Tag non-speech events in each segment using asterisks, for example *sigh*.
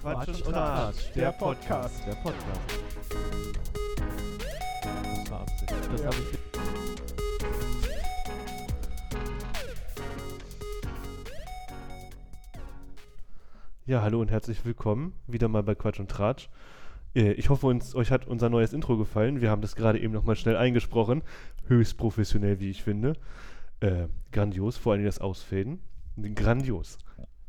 Quatsch und Tratsch, der Podcast. Der Podcast. Das war Absicht. Das Ja. habe ich. Ja, hallo und herzlich willkommen wieder mal bei Quatsch und Tratsch. Äh, Ich hoffe, uns, euch hat unser neues Intro gefallen. Wir haben das gerade eben nochmal schnell eingesprochen. Höchst professionell, wie ich finde. Äh, grandios, vor allem das Ausfäden. Grandios.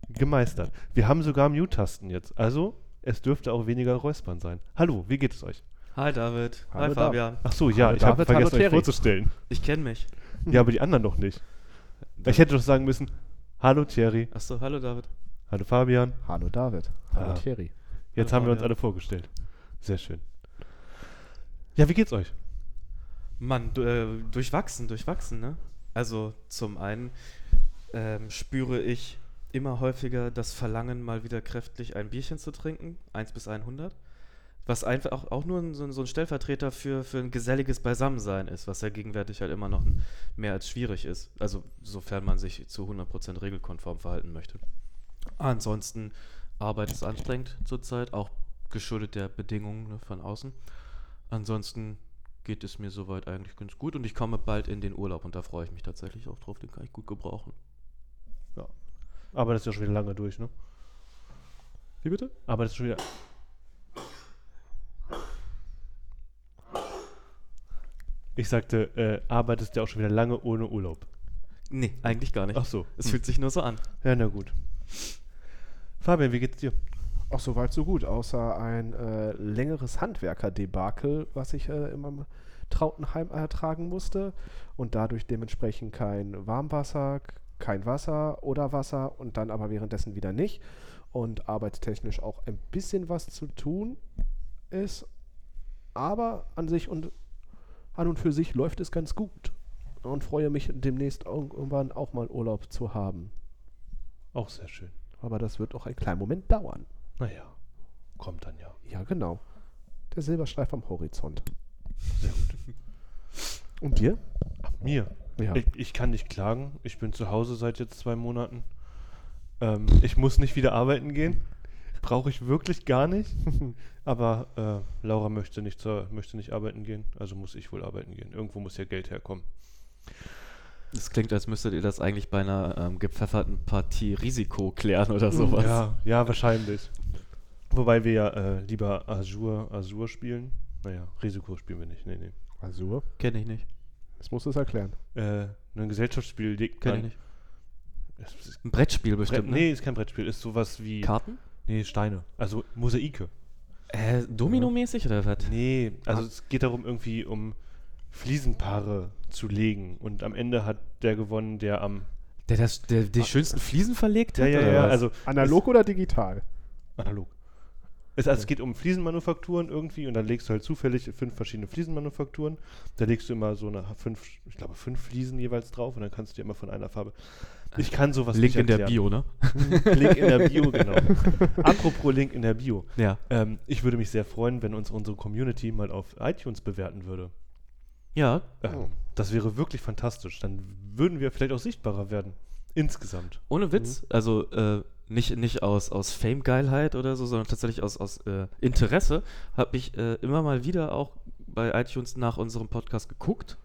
Gemeistert. Wir haben sogar Mute-Tasten jetzt. Also, es dürfte auch weniger Räuspern sein. Hallo, wie geht es euch? Hi David. Hallo Hi David. Fabian. Ach so, ja, Hallo ich habe David, vergessen, hallo euch Thierry. vorzustellen. Ich kenne mich. Ja, aber die anderen noch nicht. Ich hätte doch sagen müssen, hallo Thierry, Achso, hallo David. hallo Fabian. Hallo David. Hallo Ah. Thierry. Jetzt Hallo haben wir uns Fabian. alle vorgestellt. Sehr schön. Ja, wie geht's euch? Mann, du, äh, durchwachsen, durchwachsen, ne? Also zum einen ähm, spüre ich immer häufiger das Verlangen, mal wieder kräftig ein Bierchen zu trinken, 1 bis 100. Was einfach auch, auch nur so, so ein Stellvertreter für, für ein geselliges Beisammensein ist, was ja gegenwärtig halt immer noch mehr als schwierig ist. Also sofern man sich zu 100% regelkonform verhalten möchte. Ansonsten, Arbeit ist anstrengend zurzeit, auch geschuldet der Bedingungen ne, von außen. Ansonsten geht es mir soweit eigentlich ganz gut und ich komme bald in den Urlaub und da freue ich mich tatsächlich auch drauf, den kann ich gut gebrauchen. Aber das ist ja schon wieder lange durch, ne? Wie bitte? Aber das ist schon wieder. Ich sagte, äh, arbeitest ja auch schon wieder lange ohne Urlaub. Nee, eigentlich gar nicht. Ach so. Es Hm. fühlt sich nur so an. Ja, na gut. Fabian, wie geht's dir? Auch soweit so gut, außer ein äh, längeres Handwerkerdebakel, was ich äh, in meinem Trautenheim ertragen musste und dadurch dementsprechend kein Warmwasser, kein Wasser oder Wasser und dann aber währenddessen wieder nicht und arbeitstechnisch auch ein bisschen was zu tun ist, aber an sich und an und für sich läuft es ganz gut und freue mich demnächst irgendwann auch mal Urlaub zu haben. Auch sehr schön. Aber das wird auch einen kleinen Moment dauern. Naja, kommt dann ja. Ja, genau. Der Silberstreif am Horizont. Sehr gut. Und dir? Ach, mir. Ja. Ich, ich kann nicht klagen. Ich bin zu Hause seit jetzt zwei Monaten. Ähm, ich muss nicht wieder arbeiten gehen. Brauche ich wirklich gar nicht. *laughs* Aber äh, Laura möchte nicht, zur, möchte nicht arbeiten gehen. Also muss ich wohl arbeiten gehen. Irgendwo muss ja Geld herkommen. Es klingt, als müsstet ihr das eigentlich bei einer ähm, gepfefferten Partie Risiko klären oder sowas. Ja, ja, wahrscheinlich. Wobei wir ja äh, lieber Azure, Azure spielen. Naja, Risiko spielen wir nicht. Nee, nee. Azur? Kenne ich nicht. Das musst du es erklären. Äh, ein Gesellschaftsspiel. Kenne ich nicht. Es ist Ein Brettspiel Brett, bestimmt, ne? nee, ist kein Brettspiel. Ist sowas wie. Karten? Nee, Steine. Also Mosaike. Äh, Domino-mäßig oder was? Nee, also es geht darum, irgendwie um Fliesenpaare zu legen. Und am Ende hat der gewonnen, der am. Der, das, der die schönsten Fliesen verlegt Ja, hat? ja, oder ja, was? also Analog oder digital? analog. Es, also es geht um Fliesenmanufakturen irgendwie und dann legst du halt zufällig fünf verschiedene Fliesenmanufakturen. Da legst du immer so eine fünf, ich glaube fünf Fliesen jeweils drauf und dann kannst du dir immer von einer Farbe. Ich kann sowas Link nicht in der erklären. Bio, ne? Link in der Bio, genau. *laughs* Apropos Link in der Bio. Ja. Ähm, ich würde mich sehr freuen, wenn uns unsere Community mal auf iTunes bewerten würde. Ja, Oh. Das wäre wirklich fantastisch. Dann würden wir vielleicht auch sichtbarer werden. Insgesamt. Ohne Witz, also äh, nicht, nicht aus, aus Fame-Geilheit oder so, sondern tatsächlich aus, aus äh, Interesse, habe ich äh, immer mal wieder auch bei iTunes nach unserem Podcast geguckt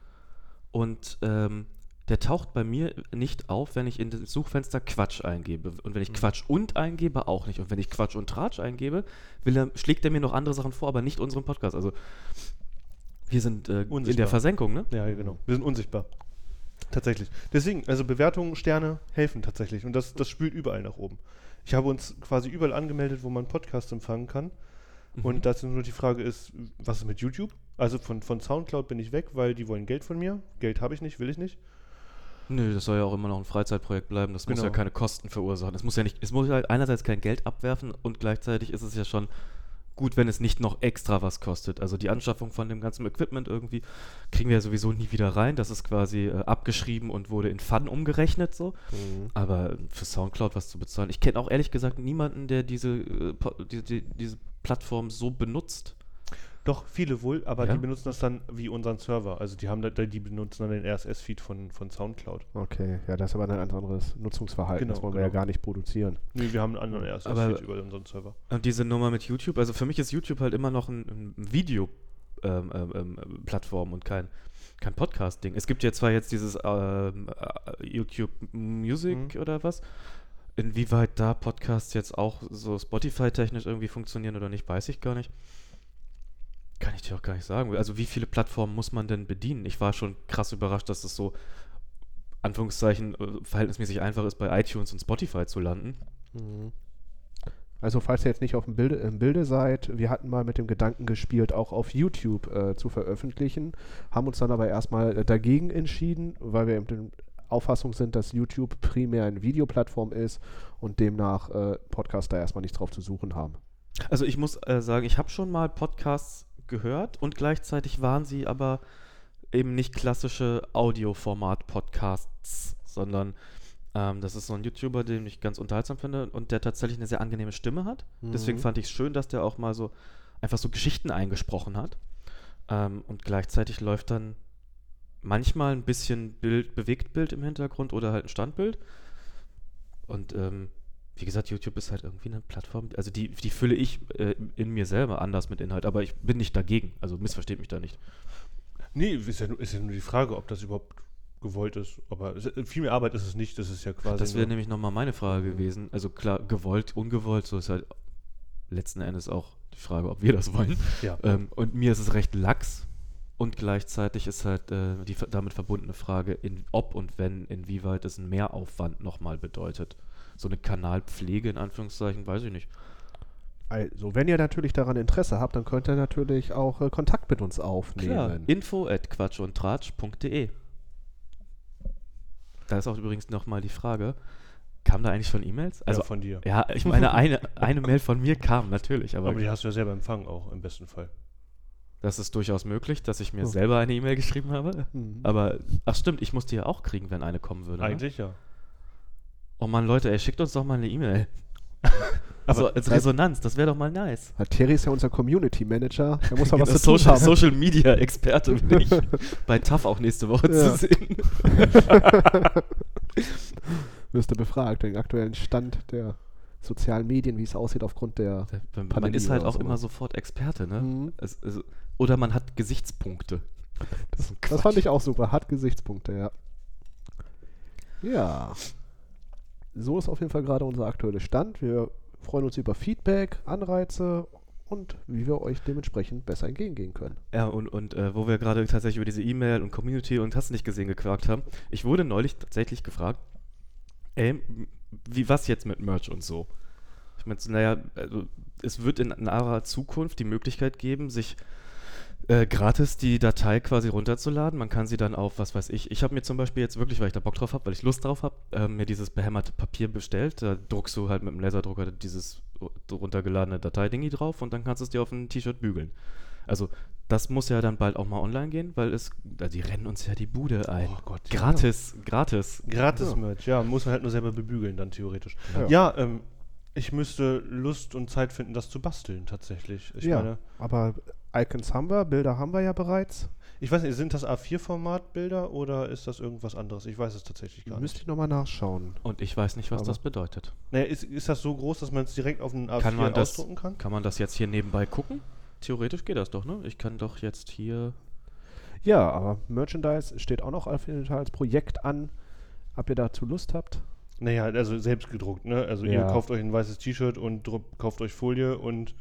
und ähm, der taucht bei mir nicht auf, wenn ich in das Suchfenster Quatsch eingebe. Und wenn ich Mhm. Quatsch und eingebe, auch nicht. Und wenn ich Quatsch und Tratsch eingebe, er, schlägt er mir noch andere Sachen vor, aber nicht unseren Podcast. Also wir sind äh, in der Versenkung, ne? Ja, genau. Wir sind unsichtbar. Tatsächlich. Deswegen, also Bewertungen, Sterne helfen tatsächlich. Und das, das spült überall nach oben. Ich habe uns quasi überall angemeldet, wo man Podcast empfangen kann. Mhm. Und dazu nur die Frage ist, was ist mit YouTube? Also von, von Soundcloud bin ich weg, weil die wollen Geld von mir. Geld habe ich nicht, will ich nicht. Nö, das soll ja auch immer noch ein Freizeitprojekt bleiben. Das muss Genau. ja keine Kosten verursachen. Es muss ja nicht, es muss halt einerseits kein Geld abwerfen und gleichzeitig ist es ja schon gut, wenn es nicht noch extra was kostet. Also die Anschaffung von dem ganzen Equipment irgendwie kriegen wir ja sowieso nie wieder rein. Das ist quasi äh, abgeschrieben und wurde in Fun umgerechnet so. Aber für Soundcloud was zu bezahlen. Ich kenne auch ehrlich gesagt niemanden, der diese, äh, die, die, diese Plattform so benutzt. Doch, viele wohl, aber Ja? die benutzen das dann wie unseren Server. Also die haben da, die benutzen dann den RSS-Feed von, von Soundcloud. Okay, ja, das ist aber ein ganz anderes Nutzungsverhalten. Genau, das wollen wir ja genau. gar nicht produzieren. Nee, wir haben einen anderen RSS-Feed über unseren Server. Und diese Nummer mit YouTube, also für mich ist YouTube halt immer noch ein, ein Video. Ähm, ähm, ähm, Plattform und kein, kein Podcast-Ding. Es gibt ja zwar jetzt dieses ähm, äh, YouTube Music Mhm. oder was. Inwieweit da Podcasts jetzt auch so Spotify-technisch irgendwie funktionieren oder nicht, weiß ich gar nicht. Kann ich dir auch gar nicht sagen. Also wie viele Plattformen muss man denn bedienen? Ich war schon krass überrascht, dass es so Anführungszeichen äh, verhältnismäßig einfach ist, bei iTunes und Spotify zu landen. Also falls ihr jetzt nicht auf dem Bilde, im Bilde seid, wir hatten mal mit dem Gedanken gespielt, auch auf YouTube äh, zu veröffentlichen, haben uns dann aber erstmal äh, dagegen entschieden, weil wir eben der Auffassung sind, dass YouTube primär eine Videoplattform ist und demnach äh, Podcaster erstmal nichts drauf zu suchen haben. Also ich muss äh, sagen, ich habe schon mal Podcasts gehört und gleichzeitig waren sie aber eben nicht klassische Audioformat-Podcasts, sondern ähm, das ist so ein YouTuber, den ich ganz unterhaltsam finde und der tatsächlich eine sehr angenehme Stimme hat. Deswegen Mhm. fand ich es schön, dass der auch mal so einfach so Geschichten eingesprochen hat. Ähm, und gleichzeitig läuft dann manchmal ein bisschen Bild, Bewegtbild im Hintergrund oder halt ein Standbild. Und ähm, wie gesagt, YouTube ist halt irgendwie eine Plattform, also die, die fülle ich äh, in mir selber anders mit Inhalt, aber ich bin nicht dagegen, also missversteht mich da nicht. Nee, ist ja, nur- ist ja nur die Frage, ob das überhaupt gewollt ist. Aber es, viel mehr Arbeit ist es nicht. Das ist ja quasi. Das wäre nämlich nochmal meine Frage gewesen. Also klar, gewollt, ungewollt, so ist halt letzten Endes auch die Frage, ob wir das wollen. Ja. Ähm, und mir ist es recht lax und gleichzeitig ist halt äh, die damit verbundene Frage, in, ob und wenn, inwieweit es einen Mehraufwand nochmal bedeutet. So eine Kanalpflege in Anführungszeichen, weiß ich nicht. Also, wenn ihr natürlich daran Interesse habt, dann könnt ihr natürlich auch äh, Kontakt mit uns aufnehmen. Klar, info at quatschundtratsch.de. Da ist auch übrigens nochmal die Frage, kam da eigentlich schon E-Mails? Also, ja, von dir. ja, ich meine, eine, eine Mail von mir kam natürlich, aber, Aber die hast du ja selber empfangen auch, im besten Fall. das ist durchaus möglich, dass ich mir Oh. selber eine E-Mail geschrieben habe. Mhm. Aber, ach stimmt, ich muss die ja auch kriegen, wenn eine kommen würde. Ne? Eigentlich ja. Oh Mann, Leute, ey, schickt uns doch mal eine E-Mail. *laughs* Aber so, als Resonanz, das wäre doch mal nice. Ja, Terry ist ja unser Community Manager. Der muss *laughs* ja was zu tun Social, haben. Social Media Experte bin ich. *laughs* Bei TAF auch nächste Woche Ja. zu sehen. Wirst du befragt, den aktuellen Stand der sozialen Medien, wie es aussieht aufgrund der. Man Pandemie ist halt auch so. immer sofort Experte, ne? Mhm. Es, es, oder man hat Gesichtspunkte. Das, Das fand ich auch super. Hat Gesichtspunkte, ja. Ja. So ist auf jeden Fall gerade unser aktueller Stand. Wir freuen uns über Feedback, Anreize und wie wir euch dementsprechend besser entgegengehen können. Ja, und, und äh, wo wir gerade tatsächlich über diese E-Mail und Community und hast nicht gesehen gequakt haben, ich wurde neulich tatsächlich gefragt, ey, wie was jetzt mit Merch und so? Ich meine, naja, also, es wird in naher Zukunft die Möglichkeit geben, sich äh, gratis die Datei quasi runterzuladen. Man kann sie dann auf, was weiß ich, ich habe mir zum Beispiel jetzt wirklich, weil ich da Bock drauf habe, weil ich Lust drauf habe, äh, mir dieses behämmerte Papier bestellt. Da druckst du halt mit dem Laserdrucker dieses runtergeladene Dateidingi drauf und dann kannst du es dir auf ein T-Shirt bügeln. Also das muss ja dann bald auch mal online gehen, weil es, also die rennen uns ja die Bude ein. Oh Gott, ja. gratis, gratis. Gratis Ja. Merch, ja, muss man halt nur selber bebügeln dann theoretisch. Ja. Ja, ähm, ich müsste Lust und Zeit finden, das zu basteln tatsächlich. Ich ja, meine, aber Icons haben wir, Bilder haben wir ja bereits. ich weiß nicht, sind das A4-Format-Bilder oder ist das irgendwas anderes? Ich weiß es tatsächlich gar Müsste nicht. ich nochmal nachschauen. Und ich weiß nicht, was Aber- das bedeutet. Naja, ist, ist das so groß, dass man es direkt auf einen A4 Kann man das- ausdrucken kann? Kann man das jetzt hier nebenbei gucken? Theoretisch geht das doch, ne? Ich kann doch jetzt hier. Ja, aber Merchandise steht auch noch auf jeden Fall als Projekt an. Habt ihr dazu Lust habt? Naja, also selbst gedruckt, ne? Also ihr Ja. kauft euch ein weißes T-Shirt und kauft euch Folie und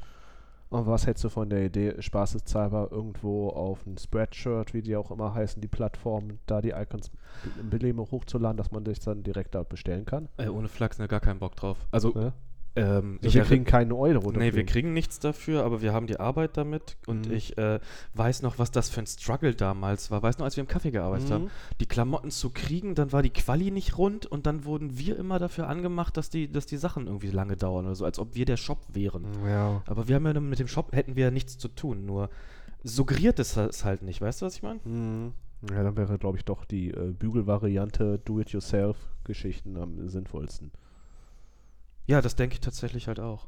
Und was hältst du von der Idee, spaßeshalber irgendwo auf ein Spreadshirt, wie die auch immer heißen, die Plattformen, da die Icons im Belehmen hochzuladen, dass man sich dann direkt dort bestellen kann? Äh, ohne Flachs, ne, gar keinen Bock drauf. Also, Ne? Ähm, Also wir kriegen keinen Euro Nee, wir dafür. kriegen nichts dafür, aber wir haben die Arbeit damit und Mhm. ich äh, weiß noch, was das für ein Struggle damals war. Weiß noch, als wir im Café gearbeitet Mhm. haben, die Klamotten zu kriegen, dann war die Quali nicht rund und dann wurden wir immer dafür angemacht, dass die, dass die Sachen irgendwie lange dauern oder so, als ob wir der Shop wären. Ja. Aber wir haben ja mit dem Shop hätten wir ja nichts zu tun, nur suggeriert es es halt nicht, weißt du, was ich meine? Mhm. Ja, dann wäre, glaube ich, doch die äh, Bügelvariante Do-it-yourself-Geschichten am sinnvollsten. Ja, das denke ich tatsächlich halt auch.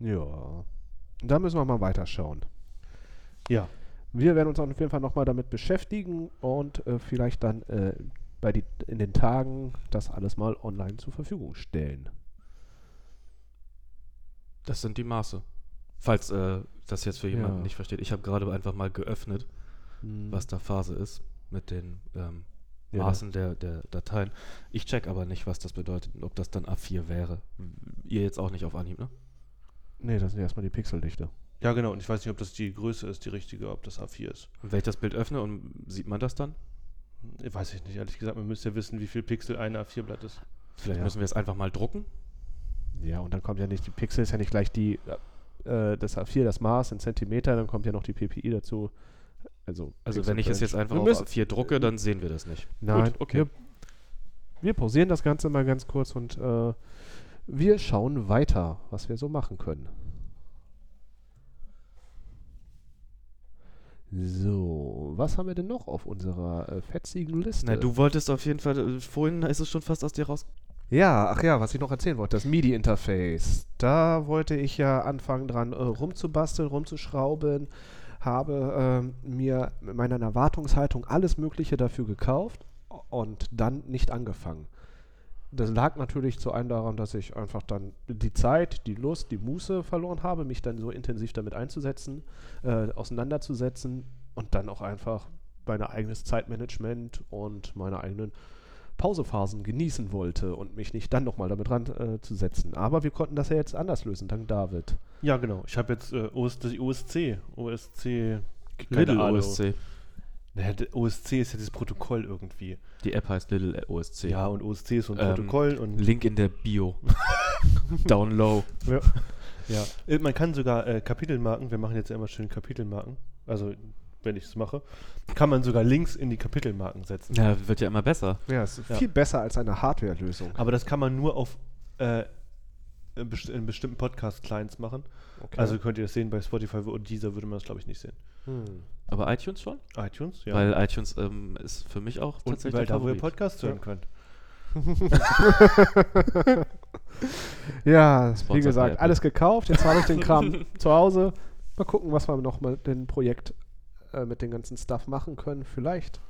Ja. Da müssen wir mal weiterschauen. Ja. Wir werden uns auf jeden Fall nochmal damit beschäftigen und äh, vielleicht dann äh, bei die, in den Tagen das alles mal online zur Verfügung stellen. Das sind die Maße. Falls äh, das jetzt für jemanden Ja. nicht versteht. Ich habe gerade einfach mal geöffnet, Hm. was da Phase ist mit den ähm, Ja. Maßen der, der Dateien. Ich check aber nicht, was das bedeutet und ob das dann A4 wäre. Ihr jetzt auch nicht auf Anhieb, ne? Nee, das sind erstmal die Pixeldichte. Ja, genau. Und ich weiß nicht, ob das die Größe ist, die richtige, ob das A4 ist. Und wenn ich das Bild öffne und sieht man das dann? Weiß ich nicht, ehrlich gesagt. Man müsste ja wissen, wie viel Pixel ein A4-Blatt ist. Vielleicht Ja. müssen wir es einfach mal drucken. Ja, und dann kommt ja nicht die Pixel, ist ja nicht gleich die, äh, das A4, das Maß in Zentimeter, dann kommt ja noch die PPI dazu. Also, Also wenn ich es jetzt einfach auf müssen- A4 drucke, dann sehen wir das nicht. Nein, Gut, okay. Wir, wir pausieren das Ganze mal ganz kurz und äh, wir schauen weiter, was wir so machen können. So, was haben wir denn noch auf unserer äh, fetzigen Liste? Na, du wolltest auf jeden Fall, äh, vorhin ist es schon fast aus dir raus. Ja, ach ja, was ich noch erzählen wollte, das MIDI-Interface. Da wollte ich ja anfangen dran äh, rumzubasteln, rumzuschrauben, habe ähm, mir mit meiner Erwartungshaltung alles Mögliche dafür gekauft und dann nicht angefangen. Das lag natürlich zu einem daran, dass ich einfach dann die Zeit, die Lust, die Muße verloren habe, mich dann so intensiv damit einzusetzen, äh, auseinanderzusetzen und dann auch einfach mein eigenes Zeitmanagement und meine eigenen Pausephasen genießen wollte und mich nicht dann nochmal damit ran äh, zu setzen. Aber wir konnten das ja jetzt anders lösen, dank David. Ja, genau. Ich habe jetzt äh, OS, die OSC. OSC. Little Ahnung. OSC. Naja, OSC ist ja dieses Protokoll irgendwie. Die App heißt Little OSC. Ja, und OSC ist so ein Ähm, Protokoll und. Link in der Bio. *laughs* Down low. Ja. Äh, Man kann sogar äh, Kapitelmarken, wir machen jetzt ja immer schön Kapitelmarken, also wenn ich es mache, kann man sogar Links in die Kapitelmarken setzen. Ja, wird ja immer besser. Ja, es ist Ja. viel besser als eine Hardware-Lösung. Aber das kann man nur auf äh, in, best in bestimmten Podcast-Clients machen. Okay. Also könnt ihr das sehen bei Spotify und dieser würde man das glaube ich nicht sehen. hm. Aber iTunes schon? iTunes, ja. Weil iTunes ähm, ist für mich auch und tatsächlich weil der da, wo ihr. Podcasts hören Ja. könnt. *laughs* Ja, wie Sponsored by gesagt, alles gekauft. Jetzt habe ich den Kram *laughs* zu Hause. Mal gucken, was wir noch mal den Projekt äh, mit dem ganzen Stuff machen können. Vielleicht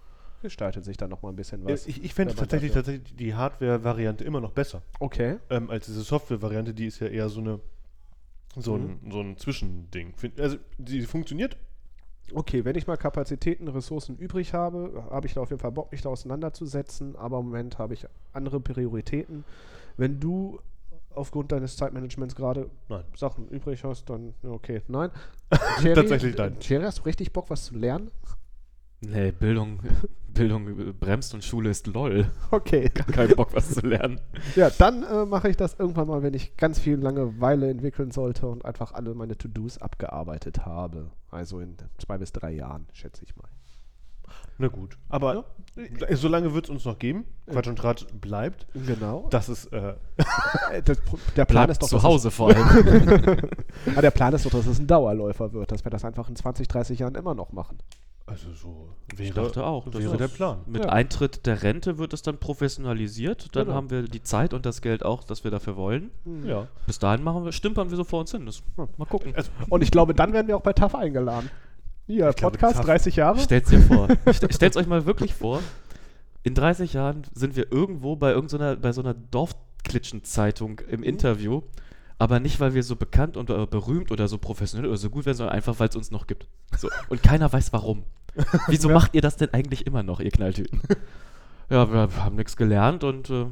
gestaltet sich da noch mal ein bisschen was. Ich, ich fände tatsächlich, tatsächlich die Hardware-Variante immer noch besser Okay. ähm, als diese Software-Variante. Die ist ja eher so eine so ein, Mhm. so ein Zwischending. Also die funktioniert. Okay, wenn ich mal Kapazitäten, Ressourcen übrig habe, habe ich da auf jeden Fall Bock, mich da auseinanderzusetzen. Aber im Moment habe ich andere Prioritäten. Wenn du aufgrund deines Zeitmanagements gerade Nein. Sachen übrig hast, dann okay. Nein. *laughs* Tatsächlich nein. Thierry, hast du richtig Bock, was zu lernen? Nee, Bildung, *laughs* Bildung bremst und Schule ist lol. Okay. Gar keinen Bock, was zu lernen. Ja, dann äh, mache ich das irgendwann mal, wenn ich ganz viel Langeweile entwickeln sollte und einfach alle meine To-Dos abgearbeitet habe. Also in zwei bis drei Jahren, schätze ich mal. Na gut. Aber äh, solange wird es uns noch geben. Quatsch und Tratsch bleibt. Genau. Das ist, äh, Äh, *laughs* das, der Plan Bleibt ist doch, zu dass Hause vor allem. Es, *laughs* ah, der Plan ist doch, dass es ein Dauerläufer wird, dass wir das einfach in 20, 30 Jahren immer noch machen. also so Ich wäre, dachte auch. das wäre ist- der Plan. Mit Ja. Eintritt der Rente wird es dann professionalisiert. Dann Genau. haben wir die Zeit und das Geld auch, das wir dafür wollen. Ja. Bis dahin machen wir, stümpern wir so vor uns hin. Das, mal gucken. Also, Und ich glaube, dann werden wir auch bei TAF eingeladen. Hier, glaube, Podcast, TAF 30 Jahre. Stellt's dir vor. *laughs* Ste- Stellt's euch mal wirklich vor. In 30 Jahren sind wir irgendwo bei irgendeiner, bei so einer Dorfklitschenzeitung im Interview. Aber nicht, weil wir so bekannt und äh, berühmt oder so professionell oder so gut werden, sondern einfach, weil es uns noch gibt. So. Und keiner weiß warum. *laughs* Wieso Ja. macht ihr das denn eigentlich immer noch, ihr Knalltüten? *laughs* Ja, wir haben nichts gelernt und äh,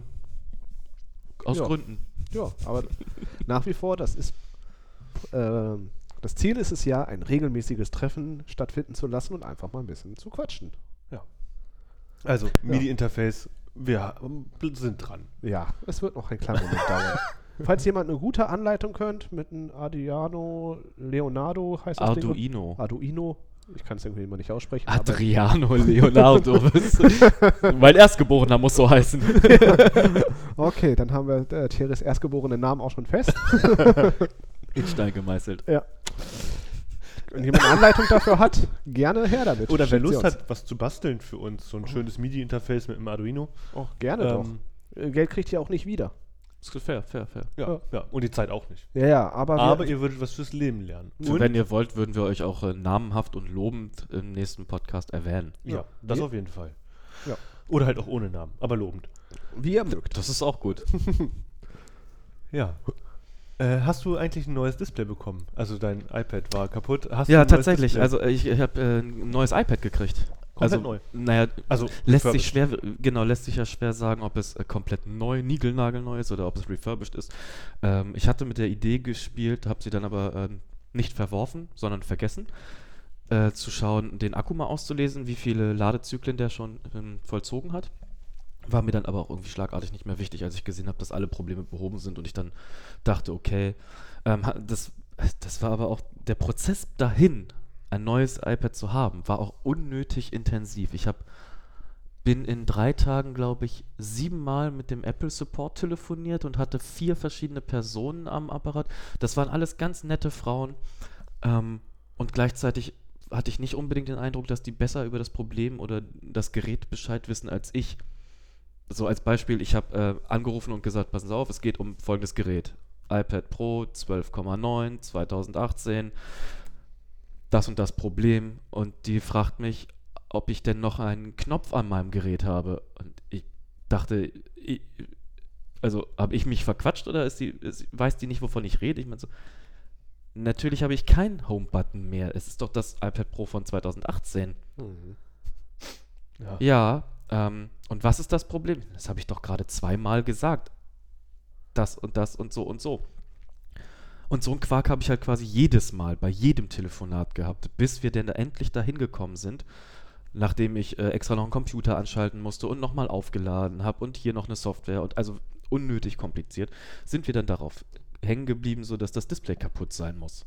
aus Ja. Gründen. Ja, aber nach wie vor, das ist. ähm, das Ziel ist es ja, ein regelmäßiges Treffen stattfinden zu lassen und einfach mal ein bisschen zu quatschen. also MIDI-Interface, wir sind dran. Ja, es wird noch ein kleiner Moment dauern. *laughs* Falls jemand eine gute Anleitung könnt mit einem Arduino Leonardo heißt das Ding. Arduino. Arduino. Ich kann es irgendwie immer nicht aussprechen. aber- Adriano Leonardo. *laughs* mein Erstgeborener muss so heißen. *laughs* Okay, dann haben wir äh, Thierrys erstgeborenen Namen auch schon fest. In Stein gemeißelt. ja. Wenn jemand eine Anleitung dafür hat, gerne her damit. Oder wer Lust hat, was zu basteln für uns, so ein schönes MIDI-Interface mit einem Arduino. Oh, gerne Ähm, doch. Äh, Geld kriegt ihr auch nicht wieder. Ist fair, fair, fair. Ja, Ja. ja. Und die Zeit auch nicht. Ja, ja, aber, Aber wir, ihr würdet was fürs Leben lernen. Und- wenn ihr wollt, würden wir euch auch äh, namenhaft und lobend im nächsten Podcast erwähnen. ja, Ja. das Wir- auf jeden Fall. Ja. Oder halt auch ohne Namen, aber lobend. wie ihr mögt. Das ist auch gut. *laughs* Ja. Äh, hast du eigentlich ein neues Display bekommen? Also dein iPad war kaputt. Hast ja, tatsächlich. Display? Also äh, ich, ich habe äh, ein neues iPad gekriegt. Komplett also, neu. Naja, also lässt sich schwer, genau, lässt sich ja schwer sagen, ob es äh, komplett neu, niegelnagelneu ist oder ob es refurbished ist. Ähm, ich hatte mit der Idee gespielt, habe sie dann aber ähm, nicht verworfen, sondern vergessen, äh, zu schauen, den Akku mal auszulesen, wie viele Ladezyklen der schon ähm, vollzogen hat. War mir dann aber auch irgendwie schlagartig nicht mehr wichtig, als ich gesehen habe, dass alle Probleme behoben sind und ich dann dachte, okay, ähm, das, das war aber auch der Prozess dahin, ein neues iPad zu haben, war auch unnötig intensiv. Ich habe bin in drei Tagen, glaube ich, siebenmal mit dem Apple Support telefoniert und hatte vier verschiedene Personen am Apparat. Das waren alles ganz nette Frauen. Ähm, und gleichzeitig hatte ich nicht unbedingt den Eindruck, dass die besser über das Problem oder das Gerät Bescheid wissen als ich. So als Beispiel, ich habe äh, angerufen und gesagt, passen Sie auf, es geht um folgendes Gerät. iPad Pro 12,9 2018, das und das Problem. Und die fragt mich, ob ich denn noch einen Knopf an meinem Gerät habe. Und ich dachte, ich, also habe ich mich verquatscht oder ist die, ist, weiß die nicht, wovon ich rede? Ich meine so, natürlich habe ich keinen Home-Button mehr. Es ist doch das iPad Pro von 2018. Mhm. Ja. Ja, ähm, und was ist das Problem? Das habe ich doch gerade zweimal gesagt. Das und das und so und so. Und so einen Quark habe ich halt quasi jedes Mal bei jedem Telefonat gehabt, bis wir denn endlich dahin gekommen sind, nachdem ich äh, extra noch einen Computer anschalten musste und nochmal aufgeladen habe und hier noch eine Software und also unnötig kompliziert, sind wir dann darauf hängen geblieben, sodass das Display kaputt sein muss.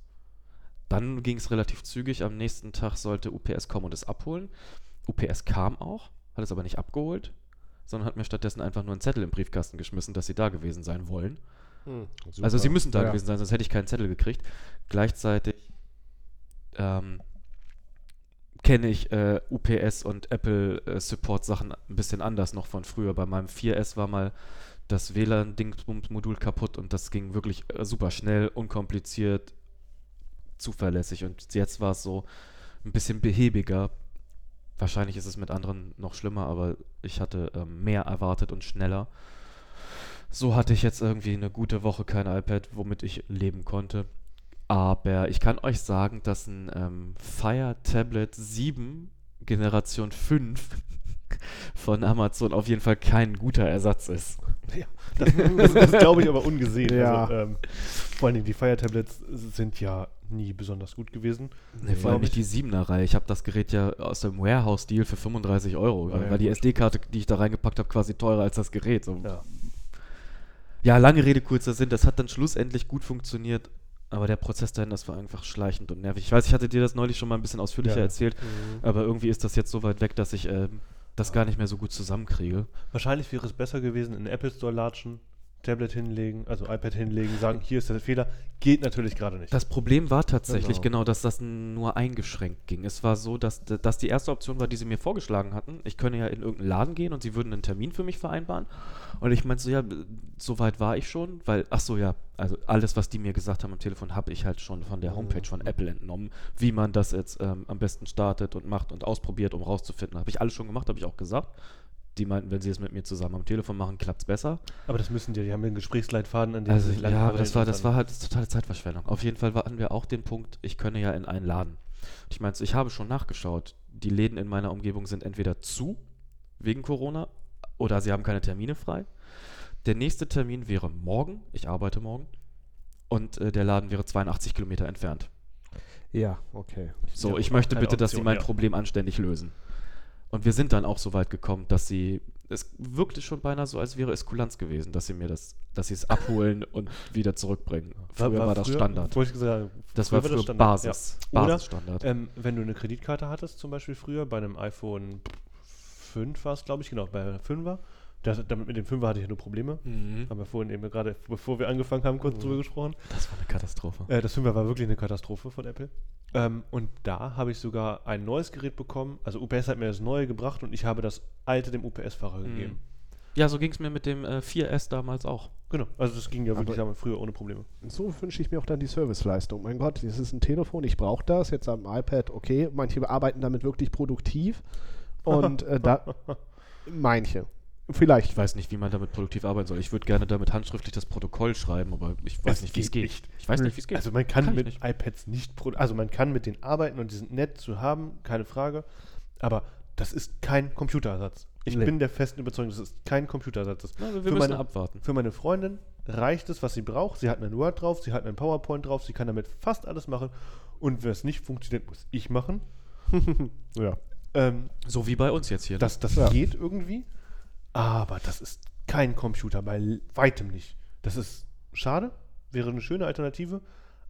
Dann ging es relativ zügig. Am nächsten Tag sollte UPS kommen und es abholen. UPS kam auch, hat es aber nicht abgeholt, sondern hat mir stattdessen einfach nur einen Zettel im Briefkasten geschmissen, dass sie da gewesen sein wollen. Hm, Also sie müssen da Ja. gewesen sein, sonst hätte ich keinen Zettel gekriegt. Gleichzeitig ähm, kenne ich äh, UPS und Apple äh, Support Sachen ein bisschen anders noch von früher. Bei meinem 4S war mal das WLAN-Dingsbums-Modul kaputt und das ging wirklich äh, super schnell, unkompliziert, zuverlässig. Und jetzt war es so ein bisschen behäbiger. Wahrscheinlich ist es mit anderen noch schlimmer, aber ich hatte ähm, mehr erwartet und schneller. So hatte ich jetzt irgendwie eine gute Woche kein iPad, womit ich leben konnte. Aber ich kann euch sagen, dass ein ähm, Fire Tablet 7 Generation 5 *laughs* von Amazon auf jeden Fall kein guter Ersatz ist. Ja, das, das, das glaube ich aber ungesehen. *laughs* Ja. Also, ähm, vor allen Dingen die Fire Tablets sind ja nie besonders gut gewesen. Nee, vor allem nicht die 7er-Reihe. Ich habe das Gerät ja aus dem Warehouse-Deal für 35 Euro. Ja, Da ja, war die. SD-Karte, die ich da reingepackt habe, quasi teurer als das Gerät. So. Ja. Ja, lange Rede, kurzer Sinn. Das hat dann schlussendlich gut funktioniert. Aber der Prozess dahin, das war einfach schleichend und nervig. Ich weiß, ich hatte dir das neulich schon mal ein bisschen ausführlicher Ja. erzählt. Mhm. Aber irgendwie ist das jetzt so weit weg, dass ich ähm, das gar nicht mehr so gut zusammenkriege. Wahrscheinlich wäre es besser gewesen, in den Apple Store latschen, Tablet hinlegen, also iPad hinlegen, sagen, hier ist der Fehler. Geht natürlich gerade nicht. Das Problem war tatsächlich Genau. genau, dass das nur eingeschränkt ging. Es war so, dass, dass die erste Option war, die sie mir vorgeschlagen hatten. Ich könne ja in irgendeinen Laden gehen und sie würden einen Termin für mich vereinbaren. Und ich meinte so, ja, so weit war ich schon, weil, ach so, ja, also alles, was die mir gesagt haben am Telefon, habe ich halt schon von der Homepage von Apple entnommen, wie man das jetzt ähm, am besten startet und macht und ausprobiert, um rauszufinden. Habe ich alles schon gemacht, habe ich auch gesagt. Die meinten, wenn sie es mit mir zusammen am Telefon machen, klappt es besser. aber das müssen die, die haben den Gesprächsleitfaden, an dem Also sie sich ja, aber das war, das war halt totale Zeitverschwendung. Auf jeden Fall hatten wir auch den Punkt, ich könne ja in einen Laden. Ich meine, ich habe schon nachgeschaut. Die Läden in meiner Umgebung sind entweder zu, wegen Corona, oder sie haben keine Termine frei. Der nächste Termin wäre morgen, ich arbeite morgen, und äh, der Laden wäre 82 Kilometer entfernt. Ja, okay. So, Ja, ich möchte bitte, dass sie Option, mein ja. Problem anständig lösen. Und wir sind dann auch so weit gekommen, dass sie, es wirkte schon beinahe so, als wäre es Kulanz gewesen, dass sie mir das, dass sie es abholen und wieder zurückbringen. Früher war, das früher- Standard. Ich sagen, Das war früher Standard, Basis. ja. Oder, Basisstandard. Ähm, wenn du eine Kreditkarte hattest, zum Beispiel früher, bei einem iPhone 5 war es, glaube ich, genau, bei einem 5er, das, damit mit dem 5er hatte ich ja nur Probleme. Mhm. Haben wir vorhin eben gerade, bevor wir angefangen haben, kurz Mhm. drüber gesprochen. Das war eine Katastrophe. Äh, das 5er war wirklich eine Katastrophe von Apple. Ähm, und da habe ich sogar ein neues Gerät bekommen. Also UPS hat mir das neue gebracht und ich habe das alte dem UPS-Fahrer Mhm. gegeben. Ja, so ging es mir mit dem äh, 4S damals auch. Genau, also das ging ja Aber- wirklich damals früher ohne Probleme. So wünsche ich mir auch dann die Serviceleistung. Mein Gott, das ist ein Telefon, ich brauche das. Jetzt am iPad, okay. Manche arbeiten damit wirklich produktiv. Und äh, da. *laughs* Manche. Vielleicht. Ich weiß nicht, wie man damit produktiv arbeiten soll. Ich würde gerne damit handschriftlich das Protokoll schreiben, aber ich weiß Es nicht, wie es geht nicht. Ich weiß nicht, wie es geht. Also man kann, Kann mit nicht. iPads nicht, also man kann mit denen arbeiten und die sind nett zu haben, keine Frage. Aber das ist kein Computerersatz. Ich Nee. bin der festen Überzeugung, das ist kein Computerersatz. Das Na, wir wir für müssen meine- abwarten. Für meine Freundin reicht es, was sie braucht. Sie hat einen Word drauf, sie hat einen PowerPoint drauf, sie kann damit fast alles machen. Und wenn es nicht funktioniert, muss ich machen. *laughs* Ja. Ähm, So wie bei uns jetzt hier. ne? das das Ja. geht irgendwie. Aber das ist kein Computer, bei weitem nicht. Das ist schade, wäre eine schöne Alternative,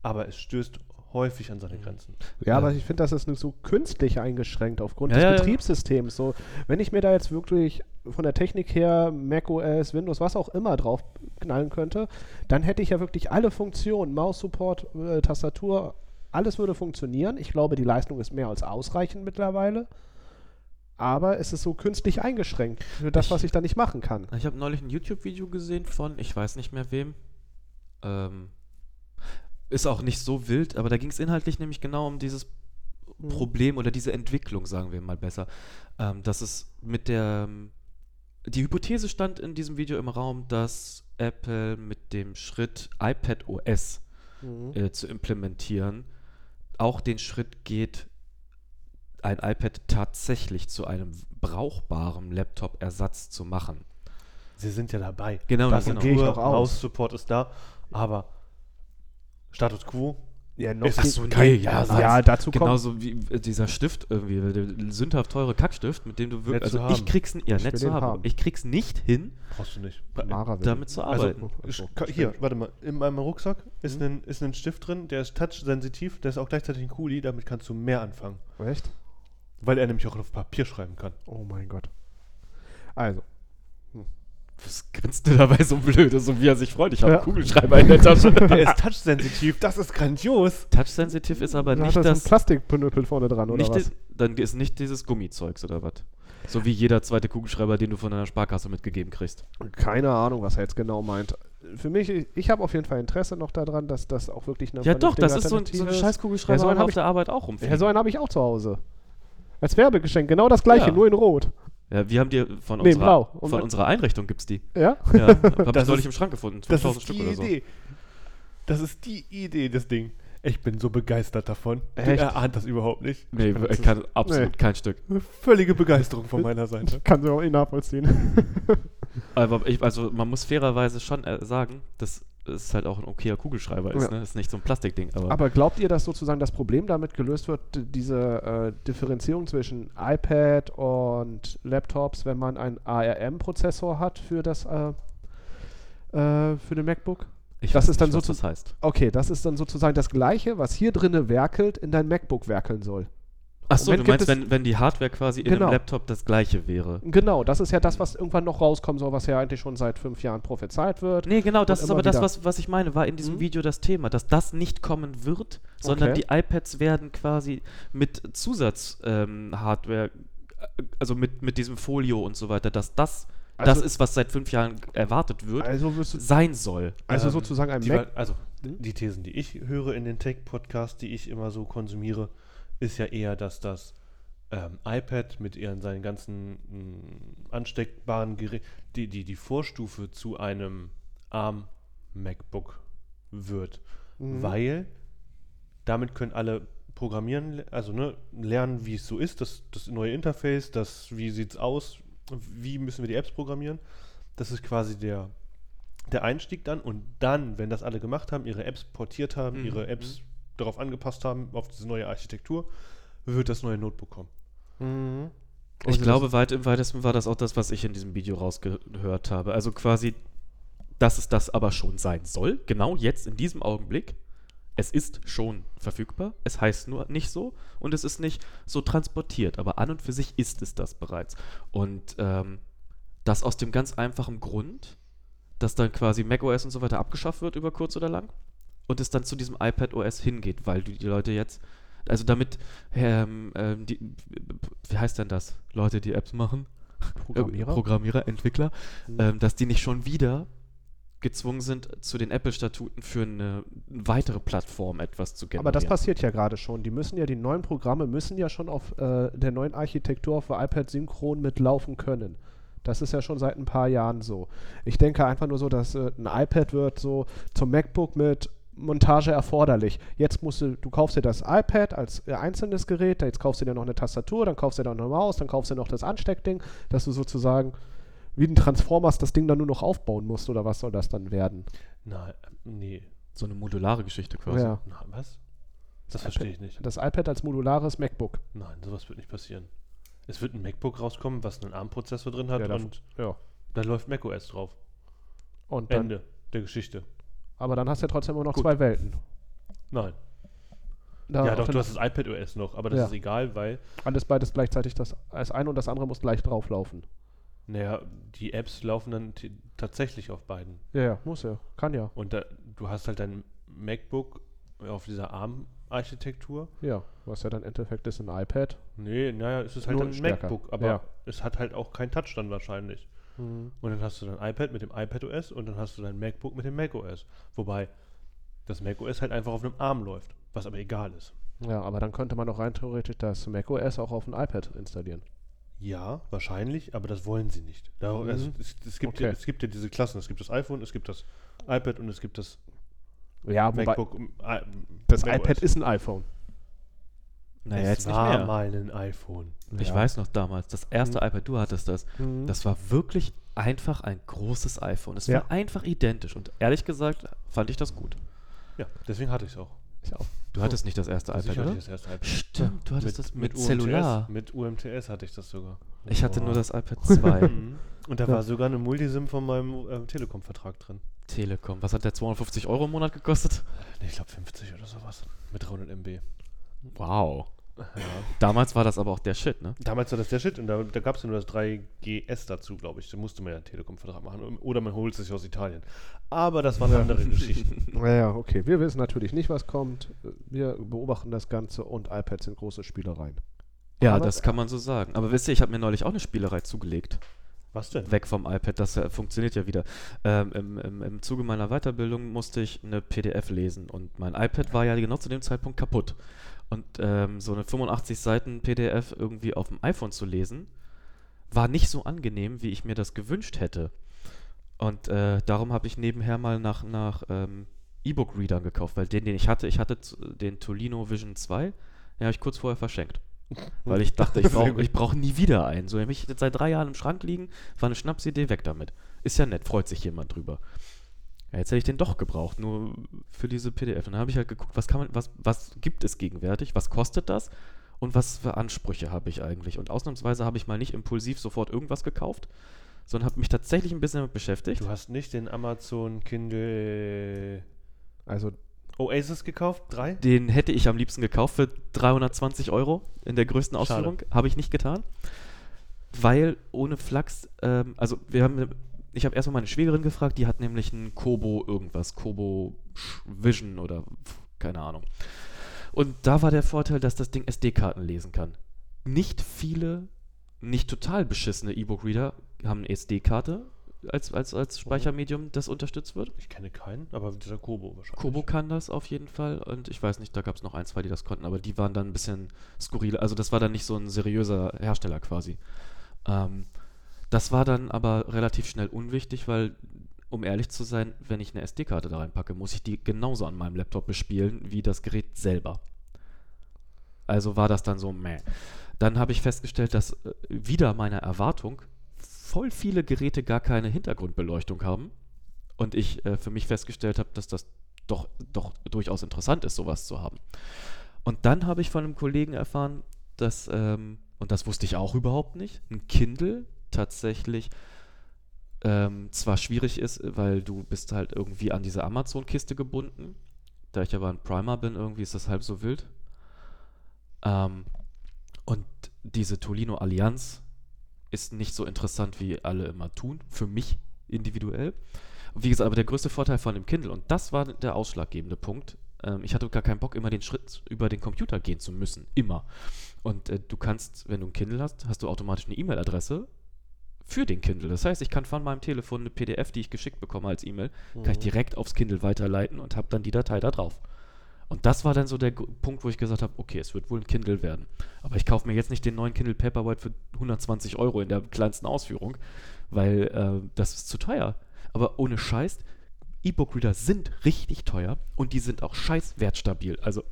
aber es stößt häufig an seine Mhm. Grenzen. Ja, aber ich finde, das ist so künstlich eingeschränkt aufgrund Ja, des ja, ja. Betriebssystems. So, wenn ich mir da jetzt wirklich von der Technik her macOS, Windows, was auch immer drauf knallen könnte, dann hätte ich ja wirklich alle Funktionen, Maus-Support, äh, Tastatur, alles würde funktionieren. Ich glaube, die Leistung ist mehr als ausreichend mittlerweile. Aber es ist so künstlich eingeschränkt für das, Ich- was ich da nicht machen kann. Ich habe neulich ein YouTube-Video gesehen von, ich weiß nicht mehr wem. Ähm, ist auch nicht so wild, aber da ging es inhaltlich nämlich genau um dieses Mhm. Problem oder diese Entwicklung, sagen wir mal besser. Ähm, dass es mit der. Die Hypothese stand in diesem Video im Raum, dass Apple mit dem Schritt iPad OS Mhm. äh, zu implementieren, auch den Schritt geht, ein iPad tatsächlich zu einem brauchbaren Laptop-Ersatz zu machen. Sie sind ja dabei. Genau, das genau. gehe ich auch aus. Maus-Support ist da, aber Status Quo Ja, noch ist so, nee, ja, Ersatz. ja, dazu kommt. Genauso wie äh, dieser Stift irgendwie, der sündhaft teure Kackstift, mit dem du wirklich. Also ich haben. krieg's n- ja Ich nett zu haben. haben. Ich krieg's nicht hin, brauchst du nicht. Mara damit zu Also, arbeiten. ich, Ach so, ka- hier, warte mal. In meinem Rucksack ist, Mhm. ein, ist ein Stift drin, der ist touch-sensitiv, der ist auch gleichzeitig ein Kuli, damit kannst du mehr anfangen. Echt? Weil er nämlich auch auf Papier schreiben kann. Oh mein Gott. Also, Was grinst du dabei so blöd, so wie er sich freut? Ich habe Ja. einen Kugelschreiber in der Tasche. *laughs* Der ist touch-sensitiv, das ist grandios. Touch-sensitive ist aber da nicht hat das das. ein Plastikpnüppel vorne dran, oder nicht was? dann ist nicht dieses Gummizeugs oder was. So wie jeder zweite Kugelschreiber, den du von einer Sparkasse mitgegeben kriegst. Keine Ahnung, was er jetzt genau meint. Für mich, ich, habe auf jeden Fall Interesse noch daran, dass das auch wirklich eine Ja doch, das ist so ein, so ein scheiß Kugelschreiber, Ja, so auf ich- der Arbeit auch ist. rumfliegen. Ja, so einen habe ich auch zu Hause. Als Werbegeschenk, genau das gleiche, Ja. nur in Rot. Ja, wir haben dir von, Nee, unserer, blau. Und von unserer Einrichtung gibt's die. Ja? Ja, hab ich *laughs* Das neulich ist- im Schrank gefunden. Das 5000 ist Stück die oder so. Idee. Das ist die Idee, das Ding. Ich bin so begeistert davon. Echt? Er ahnt das überhaupt nicht. Nee, ich kann absolut Nee. kein Stück. eine völlige Begeisterung von meiner Seite. Kann sie auch eh nachvollziehen. Aber ich, also man muss fairerweise schon äh, sagen, dass es halt auch ein okayer Kugelschreiber ist. Ja. Ne? Ist nicht so ein Plastikding. Aber, Aber glaubt ihr, dass sozusagen das Problem damit gelöst wird, diese äh, Differenzierung zwischen iPad und Laptops, wenn man einen ARM-Prozessor hat für das äh, äh, für den MacBook? ich das weiß ist dann nicht, was so das heißt. Okay, das ist dann sozusagen das Gleiche, was hier drinne werkelt, in dein MacBook werkeln soll. Achso, Moment du meinst, wenn, wenn die Hardware quasi in Genau. einem Laptop das gleiche wäre. Genau, das ist ja das, was irgendwann noch rauskommen soll, was ja eigentlich schon seit fünf Jahren prophezeit wird. Nee, genau, das ist aber das, was, was ich meine, war in diesem Mhm. Video das Thema, dass das nicht kommen wird, sondern Okay. die iPads werden quasi mit Zusatz-Hardware, ähm, Hardware, äh, also mit, mit diesem Folio und so weiter, dass das das Also- ist, was seit fünf Jahren erwartet wird, Also du sein soll. also Ähm, sozusagen ein Die, Mac. Also, Hm? die Thesen, die ich höre in den Tech-Podcasts, die ich immer so konsumiere, ist ja eher, dass das ähm, iPad mit ihren seinen ganzen mh, ansteckbaren Geräten, die, die, die Vorstufe zu einem ARM-MacBook wird. Mhm. Weil damit können alle programmieren, also ne, lernen, wie es so ist, das, das neue Interface, das, wie sieht es aus, wie müssen wir die Apps programmieren. Das ist quasi der, der Einstieg dann und dann, wenn das alle gemacht haben, ihre Apps portiert haben, Mhm, ihre Apps darauf angepasst haben, auf diese neue Architektur, wird das neue Notebook kommen. Mhm. Ich Also glaube, weit im weitesten war das auch das, was ich in diesem Video rausgehört habe. Also quasi, dass es das aber schon sein soll, genau jetzt in diesem Augenblick. Es ist schon verfügbar, es heißt nur nicht so und es ist nicht so transportiert, aber an und für sich ist es das bereits. Und ähm, das aus dem ganz einfachen Grund, dass dann quasi macOS und so weiter abgeschafft wird über kurz oder lang und es dann zu diesem iPad OS hingeht, weil die Leute jetzt, also damit, ähm, ähm, die, wie heißt denn das? Leute, die Apps machen? Programmierer? *laughs* Programmierer, Entwickler, Mhm. ähm, dass die nicht schon wieder gezwungen sind, zu den Apple-Statuten für eine weitere Plattform etwas zu generieren. Aber das passiert ja gerade schon. Die müssen ja, die neuen Programme müssen ja schon auf äh, der neuen Architektur auf der iPad synchron mitlaufen können. Das ist ja schon seit ein paar Jahren so. Ich denke einfach nur so, dass äh, ein iPad wird so zum MacBook mit Montage erforderlich. Jetzt musst du, du kaufst dir das iPad als äh, einzelnes Gerät, jetzt kaufst du dir noch eine Tastatur, dann kaufst du dir noch eine Maus, dann kaufst du noch das Ansteckding, dass du sozusagen wie ein Transformers das Ding dann nur noch aufbauen musst oder was soll das dann werden? Nein, nee. so eine modulare Geschichte quasi. Ja, Na, was? Das Das verstehe ich nicht. das iPad als modulares MacBook. Nein, sowas wird nicht passieren. Es wird ein MacBook rauskommen, was einen ARM-Prozessor drin hat Ja, und Ja. da läuft macOS drauf. Und Ende der Geschichte. Aber dann hast du ja trotzdem immer noch Gut. zwei Welten. Nein. Da ja, doch, du hast das iPad OS noch, aber das Ja. ist egal, weil, alles beides gleichzeitig das, das eine und das andere muss gleich drauflaufen. naja, die Apps laufen dann tatsächlich auf beiden. Ja, ja, muss ja. Kann ja. Und da, du hast halt dein MacBook auf dieser ARM-Architektur. Ja, was ja dann im Endeffekt ist ein iPad. Nee, naja, es ist halt Nur ein stärker. MacBook, aber Ja. es hat halt auch keinen Touch dann wahrscheinlich. Und dann hast du dein iPad mit dem iPad OS und dann hast du dein MacBook mit dem Mac OS. Wobei das Mac OS halt einfach auf einem ARM läuft, was aber egal ist. Ja, aber dann könnte man auch rein theoretisch das macOS auch auf ein iPad installieren. Ja, wahrscheinlich, aber das wollen sie nicht. Da, Mhm. es, es, es, gibt ja, Okay. es gibt ja diese Klassen. Es gibt das iPhone, es gibt das iPad und es gibt das Ja, wobei MacBook. ähm, äh, das Mac iPad OS. ist ein iPhone. Naja, es jetzt nicht war mehr. mal ein iPhone. Ich Ja. weiß noch damals, das erste Mhm. iPad, du hattest das. Mhm. Das war wirklich einfach ein großes iPhone. Es Ja. war einfach identisch und ehrlich gesagt fand ich das gut. Ja, deswegen hatte ich es auch. Ich auch. Du hattest nicht das erste ich iPad, hatte oder? das erste iPad. Stimmt, du hattest das mit, UMTS, Cellular. Mit UMTS hatte ich das sogar. Ich hatte Boah. nur das iPad *laughs* 2. Mhm. Und da Ja. war sogar eine Multisim von meinem äh, Telekom-Vertrag drin. Telekom. Was hat der 250 Euro im Monat gekostet? Nee, ich glaube 50 oder sowas. Mit 300 MB. Wow. Ja. Damals war das aber auch der Shit, ne? Damals war das der Shit und da, da gab es ja nur das 3GS dazu, glaube ich. Da musste man ja einen Telekom-Vertrag machen. Oder man holt es sich aus Italien. Aber das waren Ja. andere Geschichten. *laughs* Naja, okay. Wir wissen natürlich nicht, was kommt. Wir beobachten das Ganze und iPads sind große Spielereien. Ja, Aber- das kann man so sagen. Aber wisst ihr, ich habe mir neulich auch eine Spielerei zugelegt. Was denn? Weg vom iPad, das äh, funktioniert ja wieder. Ähm, im, im, Im Zuge meiner Weiterbildung musste ich eine PDF lesen und mein iPad war ja genau zu dem Zeitpunkt kaputt. Und ähm, so eine 85 Seiten PDF irgendwie auf dem iPhone zu lesen, war nicht so angenehm, wie ich mir das gewünscht hätte. Und äh, darum habe ich nebenher mal nach, nach ähm, E-Book-Readern gekauft, weil den, den ich hatte, ich hatte den Tolino Vision 2, den habe ich kurz vorher verschenkt. Weil ich dachte, ich *laughs* brauche brauch nie wieder einen. So habe ich jetzt seit drei Jahren im Schrank liegen, war eine Schnapsidee, weg damit. Ist ja nett, freut sich jemand drüber. Ja, jetzt hätte ich den doch gebraucht, nur für diese PDF. Und dann habe ich halt geguckt, was kann man, was, was gibt es gegenwärtig, was kostet das und was für Ansprüche habe ich eigentlich. Und ausnahmsweise habe ich mal nicht impulsiv sofort irgendwas gekauft, sondern habe mich tatsächlich ein bisschen damit beschäftigt. Du hast nicht den Amazon Kindle Also, Oasis gekauft? Drei? Den hätte ich am liebsten gekauft für 320 Euro in der größten. Ausführung. Habe ich nicht getan. Weil ohne Flachs, ähm, also wir haben, ich habe erstmal meine Schwägerin gefragt, die hat nämlich einen Kobo irgendwas, Kobo Vision oder keine Ahnung. Und da war der Vorteil, dass das Ding SD-Karten lesen kann. Nicht viele, nicht total beschissene E-Book-Reader haben eine SD-Karte als, als, als Speichermedium, das unterstützt wird. Ich kenne keinen, aber dieser Kobo wahrscheinlich. Kobo kann das auf jeden Fall und ich weiß nicht, da gab es noch ein, zwei, die das konnten, aber die waren dann ein bisschen skurril. Also das war dann nicht so ein seriöser Hersteller quasi. Ähm, das war dann aber relativ schnell unwichtig, weil, um ehrlich zu sein, wenn ich eine SD-Karte da reinpacke, muss ich die genauso an meinem Laptop bespielen wie das Gerät selber. Also war das dann so, meh. Dann habe ich festgestellt, dass äh, wieder meiner Erwartung voll viele Geräte gar keine Hintergrundbeleuchtung haben. Und ich äh, für mich festgestellt habe, dass das doch, doch durchaus interessant ist, sowas zu haben. Und dann habe ich von einem Kollegen erfahren, dass, ähm, und das wusste ich auch überhaupt nicht, ein Kindle tatsächlich ähm, zwar schwierig ist, weil du bist halt irgendwie an diese Amazon-Kiste gebunden. Da ich aber ein Primer bin, irgendwie ist das halb so wild. Ähm, und diese Tolino Allianz ist nicht so interessant, wie alle immer tun, für mich individuell. Wie gesagt, aber der größte Vorteil von dem Kindle, und das war der ausschlaggebende Punkt, ähm, ich hatte gar keinen Bock, immer den Schritt über den Computer gehen zu müssen. Immer. Und äh, du kannst, wenn du ein Kindle hast, hast du automatisch eine E-Mail-Adresse für den Kindle. Das heißt, ich kann von meinem Telefon eine PDF, die ich geschickt bekomme als E-Mail, kann ich Mhm. direkt aufs Kindle weiterleiten und habe dann die Datei da drauf. Und das war dann so der Punkt, wo ich gesagt habe, okay, es wird wohl ein Kindle werden. Aber ich kaufe mir jetzt nicht den neuen Kindle Paperwhite für 120 Euro in der kleinsten Ausführung, weil äh, das ist zu teuer. Aber ohne Scheiß, E-Book-Reader sind richtig teuer und die sind auch scheiß wertstabil. Also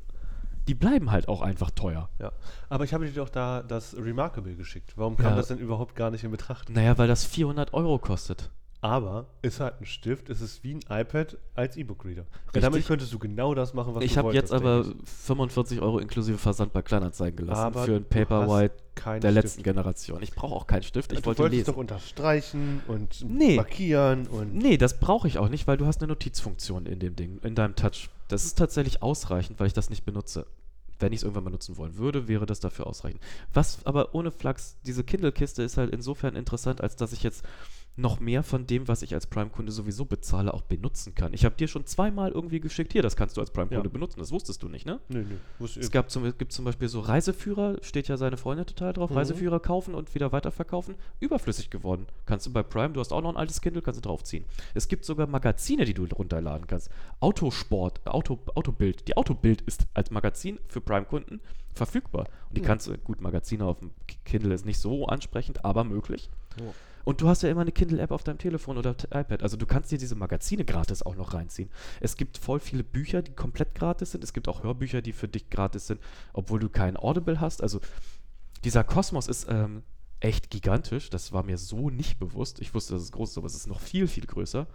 die bleiben halt auch einfach teuer. Ja. Aber ich habe dir doch da das Remarkable geschickt. Warum kam Ja. das denn überhaupt gar nicht in Betracht? Naja, weil das 400 Euro kostet. Aber ist halt ein Stift, es ist wie ein iPad als E-Book-Reader. Weil damit könntest du genau das machen, was ich du habe jetzt wolltest, aber denke 45 Euro inklusive Versand bei Kleinanzeigen gelassen Aber für ein Paperwhite der Stift. letzten Generation. Ich brauche auch keinen Stift, ich du wollte wolltest lesen. doch unterstreichen und Nee. markieren und. Nee, das brauche ich auch nicht, weil du hast eine Notizfunktion in dem Ding, in deinem Touch. Das ist tatsächlich ausreichend, weil ich das nicht benutze. Wenn ich es irgendwann benutzen wollen würde, wäre das dafür ausreichend. Was aber ohne Flachs, diese Kindle-Kiste ist halt insofern interessant, als dass ich jetzt noch mehr von dem, was ich als Prime-Kunde sowieso bezahle, auch benutzen kann. Ich habe dir schon zweimal irgendwie geschickt, hier, das kannst du als Prime-Kunde Ja. benutzen, das wusstest du nicht, ne? Nö. wusste Es gab zum, es gibt zum Beispiel so Reiseführer, steht ja seine Freundin total drauf, Mhm. Reiseführer kaufen und wieder weiterverkaufen, überflüssig geworden. Kannst du bei Prime, du hast auch noch ein altes Kindle, kannst du draufziehen. Es gibt sogar Magazine, die du runterladen kannst. Autosport, Auto, Autobild. Die Autobild ist als Magazin für Prime-Kunden verfügbar. Und die Mhm. kannst du, gut, Magazine auf dem Kindle ist nicht so ansprechend, aber möglich. Ja. Und du hast ja immer eine Kindle-App auf deinem Telefon oder iPad. Also du kannst dir diese Magazine gratis auch noch reinziehen. Es gibt voll viele Bücher, die komplett gratis sind. Es gibt auch Hörbücher, die für dich gratis sind, obwohl du kein Audible hast. Also dieser Kosmos ist ähm, echt gigantisch. Das war mir so nicht bewusst. Ich wusste, dass es groß ist, aber es ist noch viel, viel größer.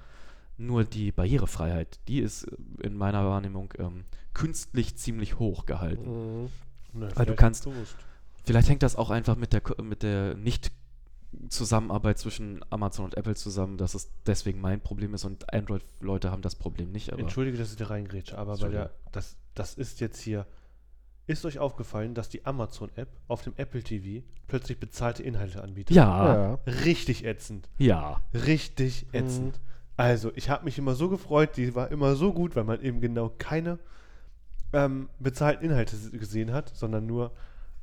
Nur die Barrierefreiheit, die ist äh, in meiner Wahrnehmung ähm, künstlich ziemlich hoch gehalten. Mhm. Nö, Weil du vielleicht kannst- bewusst. Vielleicht hängt das auch einfach mit der, mit der Nicht-Zusammenarbeit zwischen Amazon und Apple zusammen, dass es deswegen mein Problem ist und Android-Leute haben das Problem nicht. Aber Entschuldige, dass ich da reingrätsche, aber bei der, das, das ist jetzt hier. Ist euch aufgefallen, dass die Amazon-App auf dem Apple TV plötzlich bezahlte Inhalte anbietet? ja, Ja. Richtig ätzend. ja. Richtig ätzend. Also, ich habe mich immer so gefreut, die war immer so gut, weil man eben genau keine ähm, bezahlten Inhalte gesehen hat, sondern nur.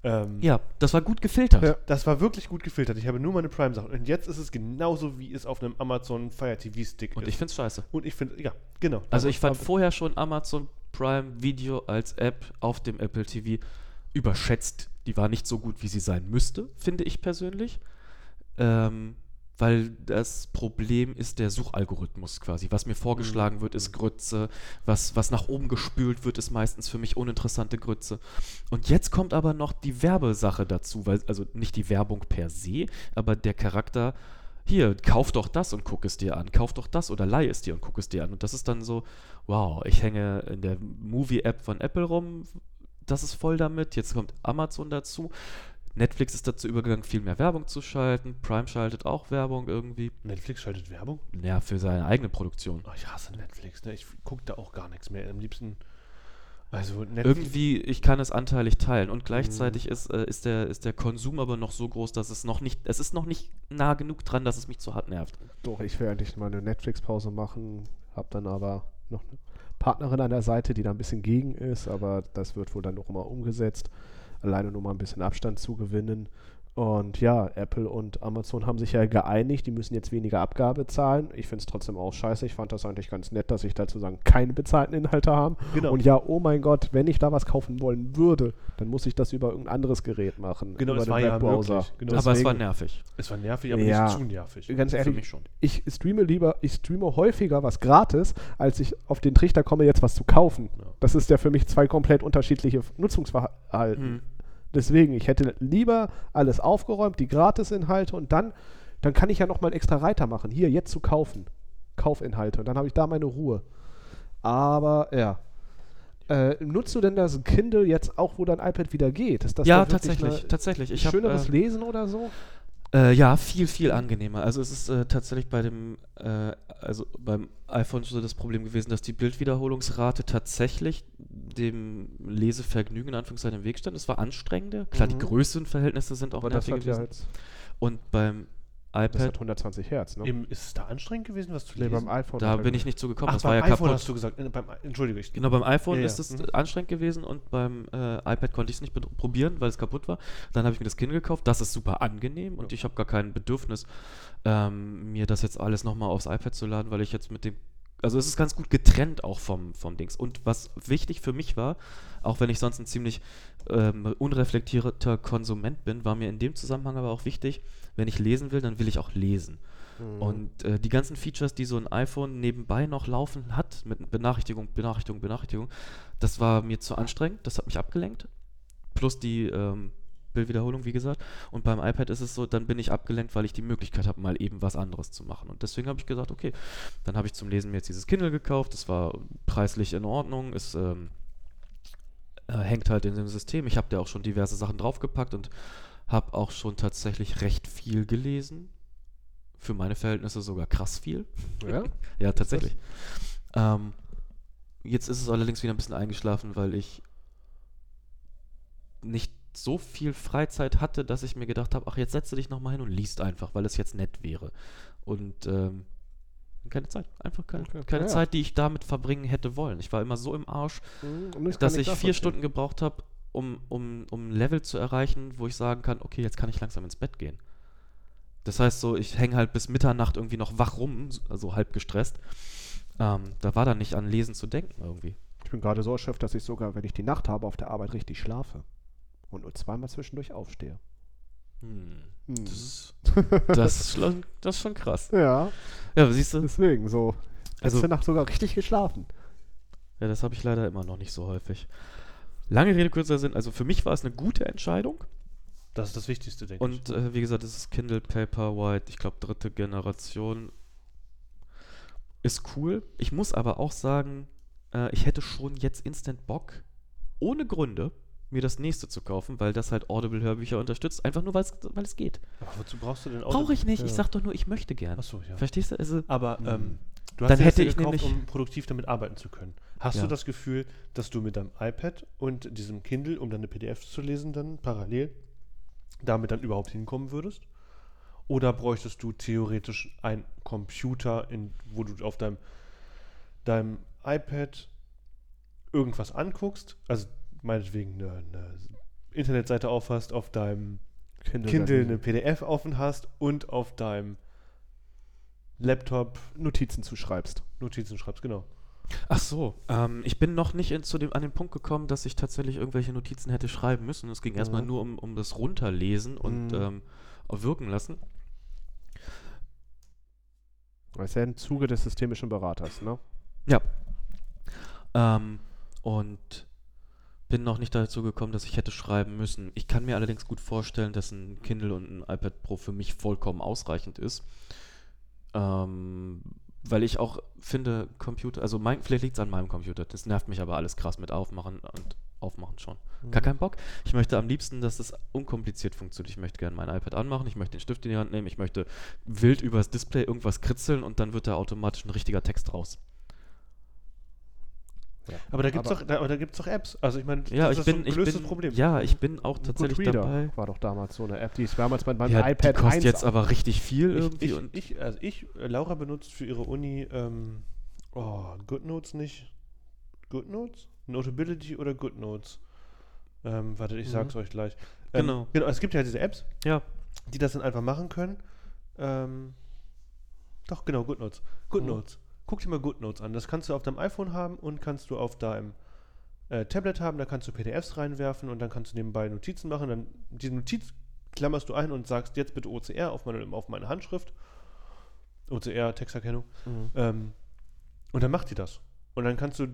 Ähm, Ja, das war gut gefiltert. Ja. Das war wirklich gut gefiltert. Ich habe nur meine Prime-Sachen. Und jetzt ist es genauso, wie es auf einem Amazon Fire TV-Stick Und ist. ich finde es scheiße. Und ich finde, ja, genau. Also ich fand vorher schon Amazon Prime Video als App auf dem Apple TV überschätzt. Die war nicht so gut, wie sie sein müsste, finde ich persönlich. Ähm, weil das Problem ist der Suchalgorithmus quasi. Was mir vorgeschlagen wird, ist Grütze. Was, was nach oben gespült wird, ist meistens für mich uninteressante Grütze. Und jetzt kommt aber noch die Werbesache dazu, weil, also nicht die Werbung per se, aber der Charakter, hier, kauf doch das und guck es dir an, kauf doch das oder leih es dir und guck es dir an. Und das ist dann so, wow, ich hänge in der Movie-App von Apple rum, das ist voll damit, jetzt kommt Amazon dazu. Netflix ist dazu übergegangen, viel mehr Werbung zu schalten. Prime schaltet auch Werbung irgendwie. Netflix schaltet Werbung? Ja, für seine eigene Produktion. Oh, ich hasse Netflix, ne? Ich gucke da auch gar nichts mehr. Am liebsten. Also Netflix. Irgendwie, ich kann es anteilig teilen und gleichzeitig ist, äh, ist, der, ist der Konsum aber noch so groß, dass es noch nicht, es ist noch nicht nah genug dran, dass es mich zu hart nervt. Doch, ich will eigentlich mal eine Netflix-Pause machen, hab dann aber noch eine Partnerin an der Seite, die da ein bisschen gegen ist, aber das wird wohl dann noch immer umgesetzt. Alleine nur mal ein bisschen Abstand zu gewinnen. Und ja, Apple und Amazon haben sich ja geeinigt, die müssen jetzt weniger Abgabe zahlen. Ich finde es trotzdem auch scheiße. Ich fand das eigentlich ganz nett, dass ich dazu sagen, keine bezahlten Inhalte haben. Genau. Und ja, oh mein Gott, wenn ich da was kaufen wollen würde, dann muss ich das über irgendein anderes Gerät machen. Genau, über es den war ja Webbrowser. möglich. Genau, aber es war nervig. es war nervig, aber Ja. nicht zu nervig. Ganz Für ehrlich, mich schon. ich streame lieber, ich streame häufiger was gratis, als ich auf den Trichter komme, jetzt was zu kaufen. Ja. Das ist ja für mich zwei komplett unterschiedliche Nutzungsverhalten. Hm. Deswegen, ich hätte lieber alles aufgeräumt, die Gratisinhalte und dann, dann kann ich ja nochmal einen extra Reiter machen. Hier, jetzt zu kaufen. Kaufinhalte. Und dann habe ich da meine Ruhe. Aber ja. Äh, nutzt du denn das Kindle jetzt auch, wo dein iPad wieder geht? Ist das ja, tatsächlich, tatsächlich. Ich hab, schöneres äh, Lesen oder so? Äh, ja, viel, viel angenehmer. Also es ist äh, tatsächlich bei dem, äh, also beim iPhone so das Problem gewesen, dass die Bildwiederholungsrate tatsächlich dem Lesevergnügen in Anführungszeichen im Weg stand. Es war anstrengender. Klar, Mhm. die Größenverhältnisse sind auch Aber nervig gewesen. jetzt. Und beim Das iPad, hat 120 Hertz, ne? Eben, ist es da anstrengend gewesen, was zu Nee, lesen? beim iPhone. da bin ich nicht zugekommen, Ach, das war beim ja iPhone kaputt. hast du gesagt. Beim, Entschuldige, ich. Genau, beim iPhone Ja, ja. ist es Mhm. anstrengend gewesen und beim äh, iPad konnte ich es nicht probieren, weil es kaputt war. Dann habe ich mir das Kindle gekauft. Das ist super angenehm und Ja. ich habe gar kein Bedürfnis, ähm, mir das jetzt alles nochmal aufs iPad zu laden, weil ich jetzt mit dem. Also es ist ganz gut getrennt auch vom, vom Dings. Und was wichtig für mich war, auch wenn ich sonst ein ziemlich ähm, unreflektierter Konsument bin, war mir in dem Zusammenhang aber auch wichtig, wenn ich lesen will, dann will ich auch lesen. Mhm. Und äh, die ganzen Features, die so ein iPhone nebenbei noch laufen hat, mit Benachrichtigung, Benachrichtigung, Benachrichtigung, das war mir zu anstrengend, das hat mich abgelenkt. Plus die ähm, Bildwiederholung, wie gesagt. Und beim iPad ist es so, dann bin ich abgelenkt, weil ich die Möglichkeit habe, mal eben was anderes zu machen. Und deswegen habe ich gesagt, okay, dann habe ich zum Lesen mir jetzt dieses Kindle gekauft. Das war preislich in Ordnung. Es ähm, äh, hängt halt in dem System. Ich habe da auch schon diverse Sachen draufgepackt und habe auch schon tatsächlich recht viel gelesen. Für meine Verhältnisse sogar krass viel. Ja? *laughs* Ja, tatsächlich. Ähm, jetzt ist es allerdings wieder ein bisschen eingeschlafen, weil ich nicht so viel Freizeit hatte, dass ich mir gedacht habe, ach, jetzt setze dich nochmal hin und liest einfach, weil es jetzt nett wäre. Und ähm, keine Zeit. Einfach keine, Okay. keine Ja. Zeit, die ich damit verbringen hätte wollen. Ich war immer so im Arsch, Mhm, dass ich vier. Stunden gebraucht habe, um, um, um ein Level zu erreichen, wo ich sagen kann, okay, jetzt kann ich langsam ins Bett gehen. Das heißt so, ich hänge halt bis Mitternacht irgendwie noch wach rum, also halb gestresst. Ähm, da war dann nicht an Lesen zu denken irgendwie. Ich bin gerade so erschöpft, dass ich sogar, wenn ich die Nacht habe, auf der Arbeit richtig schlafe. Und nur zweimal zwischendurch aufstehe. Hm. Hm. Das, *laughs* das, ist schon, das ist schon krass. Ja, Ja, siehst du? deswegen so. Also- Letzte Nacht sogar richtig geschlafen. Ja, das habe ich leider immer noch nicht so häufig. Lange Rede, kurzer Sinn. Also für mich war es eine gute Entscheidung. Das ist das Wichtigste, denke ich. Und äh, wie gesagt, das ist Kindle Paperwhite, ich glaube dritte Generation. Ist cool. Ich muss aber auch sagen, äh, ich hätte schon jetzt instant Bock, ohne Gründe, mir das nächste zu kaufen, weil das halt Audible-Hörbücher unterstützt. Einfach nur, weil es geht. Aber wozu brauchst du denn Brauche ich nicht. Ich Ja. sag doch nur, ich möchte gern. Achso, ja. Verstehst du? Also, Aber Mhm. ähm, du Dann hast das hätte ich gekauft, nämlich- um produktiv damit arbeiten zu können. Hast Ja. du das Gefühl, dass du mit deinem iPad und diesem Kindle, um deine PDFs zu lesen, dann parallel damit dann überhaupt hinkommen würdest? Oder bräuchtest du theoretisch einen Computer, in, wo du auf deinem, deinem iPad irgendwas anguckst, also meinetwegen eine, eine Internetseite aufhast, auf deinem Kindle, Kindle eine PDF offen hast und auf deinem Laptop Notizen zuschreibst. Notizen schreibst, genau. Ach so. Ähm, ich bin noch nicht in, zu dem, an den Punkt gekommen, dass ich tatsächlich irgendwelche Notizen hätte schreiben müssen. Es ging erstmal Mhm. nur um, um das Runterlesen und Mhm. ähm, wirken lassen. Das ist ja im Zuge des systemischen Beraters, ne? Ja. Ähm, und bin noch nicht dazu gekommen, dass ich hätte schreiben müssen. Ich kann mir allerdings gut vorstellen, dass ein Kindle und ein iPad Pro für mich vollkommen ausreichend ist. Ähm, weil ich auch finde, Computer, also mein, vielleicht liegt es an meinem Computer, das nervt mich aber alles krass mit Aufmachen und Aufmachen schon. Gar keinen Bock. Ich möchte am liebsten, dass es unkompliziert funktioniert. Ich möchte gerne mein iPad anmachen, ich möchte den Stift in die Hand nehmen, ich möchte wild übers Display irgendwas kritzeln und dann wird da automatisch ein richtiger Text raus. Ja. Aber da gibt es doch, da, aber da gibt's doch Apps. Also ich meine, Ja, das ich ist so bin, ein ich gelöstes bin, Problem. ja, ich bin auch tatsächlich Goodreader dabei. war doch damals so eine App, die ist damals bei meinem Ja, iPad die kostet 1 jetzt aber richtig viel Ich, irgendwie ich, und ich, also ich, äh, Laura benutzt für ihre Uni, ähm, oh, GoodNotes nicht. GoodNotes? Notability oder GoodNotes? Ähm, warte, ich Mhm. sag's euch gleich. Ähm, Genau. Genau, es gibt ja diese Apps, ja, die das dann einfach machen können. Ähm, doch, genau, GoodNotes. GoodNotes. Mhm. Guck dir mal GoodNotes an. Das kannst du auf deinem iPhone haben und kannst du auf deinem äh, Tablet haben. Da kannst du PDFs reinwerfen und dann kannst du nebenbei Notizen machen. Dann diese Notiz klammerst du ein und sagst jetzt bitte OCR auf meine, auf meine Handschrift. OCR, Texterkennung. Mhm. Ähm, und dann macht die das. Und dann kannst du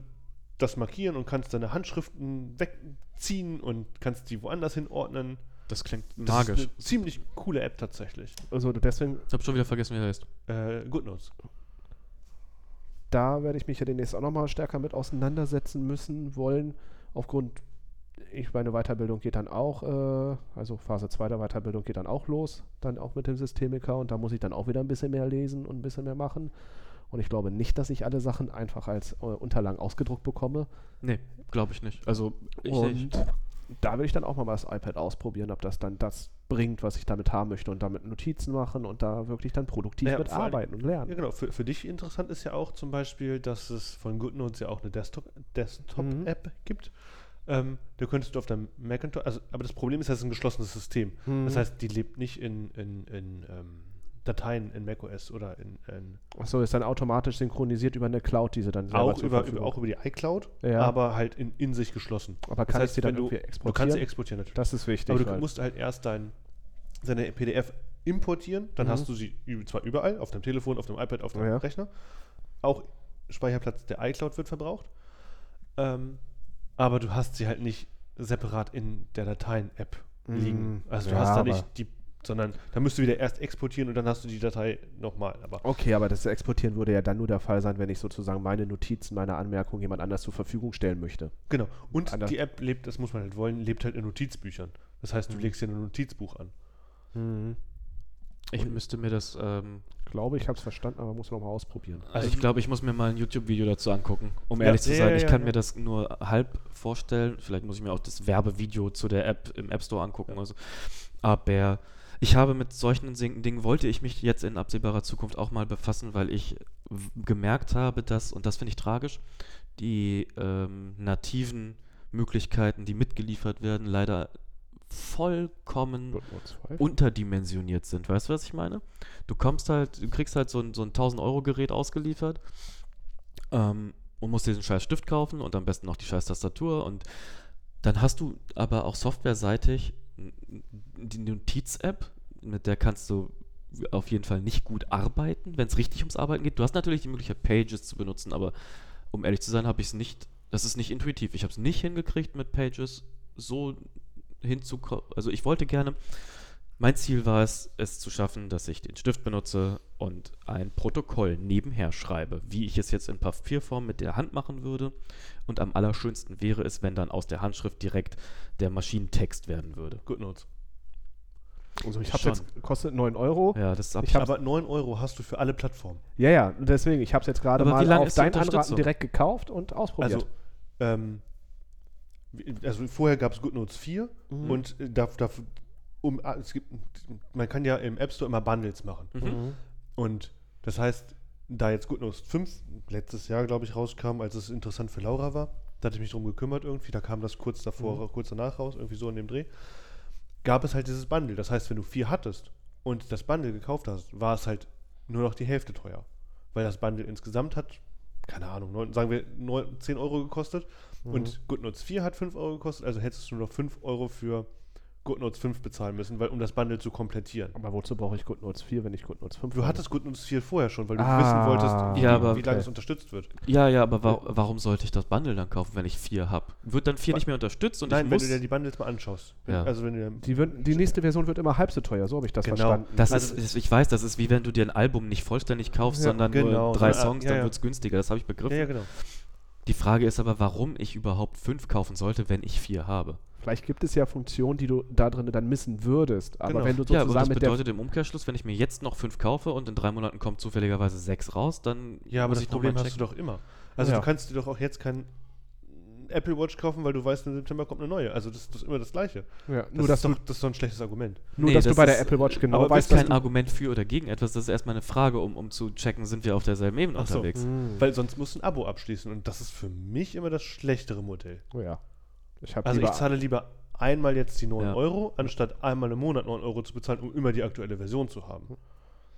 das markieren und kannst deine Handschriften wegziehen und kannst die woanders hinordnen. das klingt Das magisch. ist eine ziemlich coole App tatsächlich. Also deswegen, Ich habe schon wieder vergessen, wie er heißt. Äh, GoodNotes. Da werde ich mich ja demnächst auch nochmal stärker mit auseinandersetzen müssen wollen. Aufgrund, ich meine Weiterbildung geht dann auch, äh, also Phase 2 der Weiterbildung geht dann auch los, dann auch mit dem Systemiker und da muss ich dann auch wieder ein bisschen mehr lesen und ein bisschen mehr machen. Und ich glaube nicht, dass ich alle Sachen einfach als äh, Unterlagen ausgedruckt bekomme. Nee, glaube ich nicht. Also, ich, ich, und da will ich dann auch mal das iPad ausprobieren, ob das dann das bringt, was ich damit haben möchte und damit Notizen machen und da wirklich dann produktiv Ja, mit arbeiten und lernen. Ja, genau. Für, für dich interessant ist ja auch zum Beispiel, dass es von GoodNotes ja auch eine Desktop- Desktop-App gibt. Ähm, da könntest du auf deinem Macintosh, also, aber das Problem ist, das ist ein geschlossenes System. Mhm. Das heißt, die lebt nicht in, in, in ähm, Dateien in macOS oder in, in Achso, ist dann automatisch synchronisiert über eine Cloud, die sie dann selber auch, über, über, auch über die iCloud, Ja. aber halt in, in sich geschlossen. Aber Das kann heißt, sie dann du, irgendwie du exportieren? kannst sie exportieren natürlich. das ist wichtig. aber du weil- musst halt erst dein, seine PDF importieren, dann Mhm. hast du sie zwar überall, auf deinem Telefon, auf dem iPad, auf deinem Ja. Rechner. Auch Speicherplatz der iCloud wird verbraucht. Ähm, aber du hast sie halt nicht separat in der Dateien-App liegen. Mhm. Also du Ja, hast da nicht die, sondern da musst du wieder erst exportieren und dann hast du die Datei nochmal. Aber Okay, aber das Exportieren würde ja dann nur der Fall sein, wenn ich sozusagen meine Notizen, meine Anmerkungen jemand anders zur Verfügung stellen möchte. genau. Und Anders- die App lebt, das muss man halt wollen, lebt halt in Notizbüchern. Das heißt, du Mhm. legst dir ein Notizbuch an. Ich müsste mir das, ähm, Glaube, ich habe es verstanden, aber muss noch mal ausprobieren. also ich glaube, ich muss mir mal ein YouTube-Video dazu angucken, um Ja, ehrlich zu ja, sein. ja, ich kann ja. mir das nur halb vorstellen. Vielleicht muss ich mir auch das Werbevideo zu der App im App Store angucken. Ja. oder so. Aber ich habe mit solchen Dingen, wollte ich mich jetzt in absehbarer Zukunft auch mal befassen, weil ich gemerkt habe, dass, und das finde ich tragisch, die ähm, nativen Möglichkeiten, die mitgeliefert werden, leider vollkommen GoodNotes 5. unterdimensioniert sind. Weißt du, was ich meine? Du kommst halt, du kriegst halt so ein, so ein 1000-Euro-Gerät ausgeliefert ähm, und musst diesen scheiß Stift kaufen und am besten noch die scheiß Tastatur und dann hast du aber auch softwareseitig die Notiz-App, mit der kannst du auf jeden Fall nicht gut arbeiten, wenn es richtig ums Arbeiten geht. Du hast natürlich die Möglichkeit, Pages zu benutzen, aber um ehrlich zu sein, habe ich es nicht, das ist nicht intuitiv. Ich habe es nicht hingekriegt, mit Pages so hinzukommen. Also ich wollte gerne, mein Ziel war es, es zu schaffen, dass ich den Stift benutze und ein Protokoll nebenher schreibe, wie ich es jetzt in Papierform mit der Hand machen würde. Und am allerschönsten wäre es, wenn dann aus der Handschrift direkt der Maschinentext werden würde. GoodNotes. Also ich habe jetzt, kostet 9 Euro. Ja, das ist Ich hab- Aber 9 Euro hast du für alle Plattformen. Ja, ja, und deswegen, ich habe es jetzt gerade mal auf ist die dein Anraten direkt gekauft und ausprobiert. Also, ähm, also vorher gab es GoodNotes 4 Mhm. und äh, da, da, um, ah, es gibt, man kann ja im App Store immer Bundles machen. Mhm. Und das heißt, da jetzt GoodNotes 5 letztes Jahr, glaube ich, rauskam, als es interessant für Laura war, da hatte ich mich drum gekümmert irgendwie, da kam das kurz davor, Mhm. kurz danach raus, irgendwie so in dem Dreh, gab es halt dieses Bundle. Das heißt, wenn du vier hattest und das Bundle gekauft hast, war es halt nur noch die Hälfte teuer. Weil das Bundle insgesamt hat, keine Ahnung, neun, sagen wir neun, 10 Euro gekostet Mhm. und GoodNotes 4 hat 5 Euro gekostet, also hättest du nur noch 5 Euro für GoodNotes 5 bezahlen müssen, weil, um das Bundle zu komplettieren. aber wozu brauche ich GoodNotes 4, wenn ich GoodNotes 5 Du habe? hattest GoodNotes 4 vorher schon, weil du Ah. wissen wolltest, wie, Ja, wie, aber- wie lange okay. es unterstützt wird. Ja, ja, aber wa warum sollte ich das Bundle dann kaufen, wenn ich vier habe? Wird dann vier Wa- nicht mehr unterstützt und Nein, ich wenn du dir die Bundles mal anschaust. Ja. Also wenn du Die, wird, die nächste Version wird immer halb so teuer, so habe ich das Genau. verstanden. Das Also- ist, ich weiß, das ist wie wenn du dir ein Album nicht vollständig kaufst, Ja, sondern genau, nur drei Songs, ja, dann wird es günstiger. Das habe ich begriffen. ja, ja, genau. Die Frage ist aber, warum ich überhaupt fünf kaufen sollte, wenn ich vier habe. Vielleicht gibt es ja Funktionen, die du da drin dann missen würdest. Aber Genau. wenn du Ja, aber sozusagen das mit der bedeutet im Umkehrschluss, wenn ich mir jetzt noch fünf kaufe und in drei Monaten kommt zufälligerweise sechs raus, dann Ja, aber muss das Problem hast du doch immer. Also Ja. du kannst dir doch auch jetzt kein Apple Watch kaufen, weil du weißt, im September kommt eine neue. Also das, das ist immer das Gleiche. ja, Das, nur, dass ist, du, doch, das ist doch ein schlechtes Argument. nur Nee, dass du das bei der Apple Watch genau aber weißt, das ist kein du, Argument für oder gegen etwas, das ist erstmal eine Frage, um, um zu checken, sind wir auf derselben Ebene Ach so. unterwegs. Hm. Weil sonst musst du ein Abo abschließen und das ist für mich immer das schlechtere Modell. Oh ja. Ich habe Also ich zahle lieber einmal jetzt die 9 Ja. Euro, anstatt einmal im Monat 9 Euro zu bezahlen, um immer die aktuelle Version zu haben.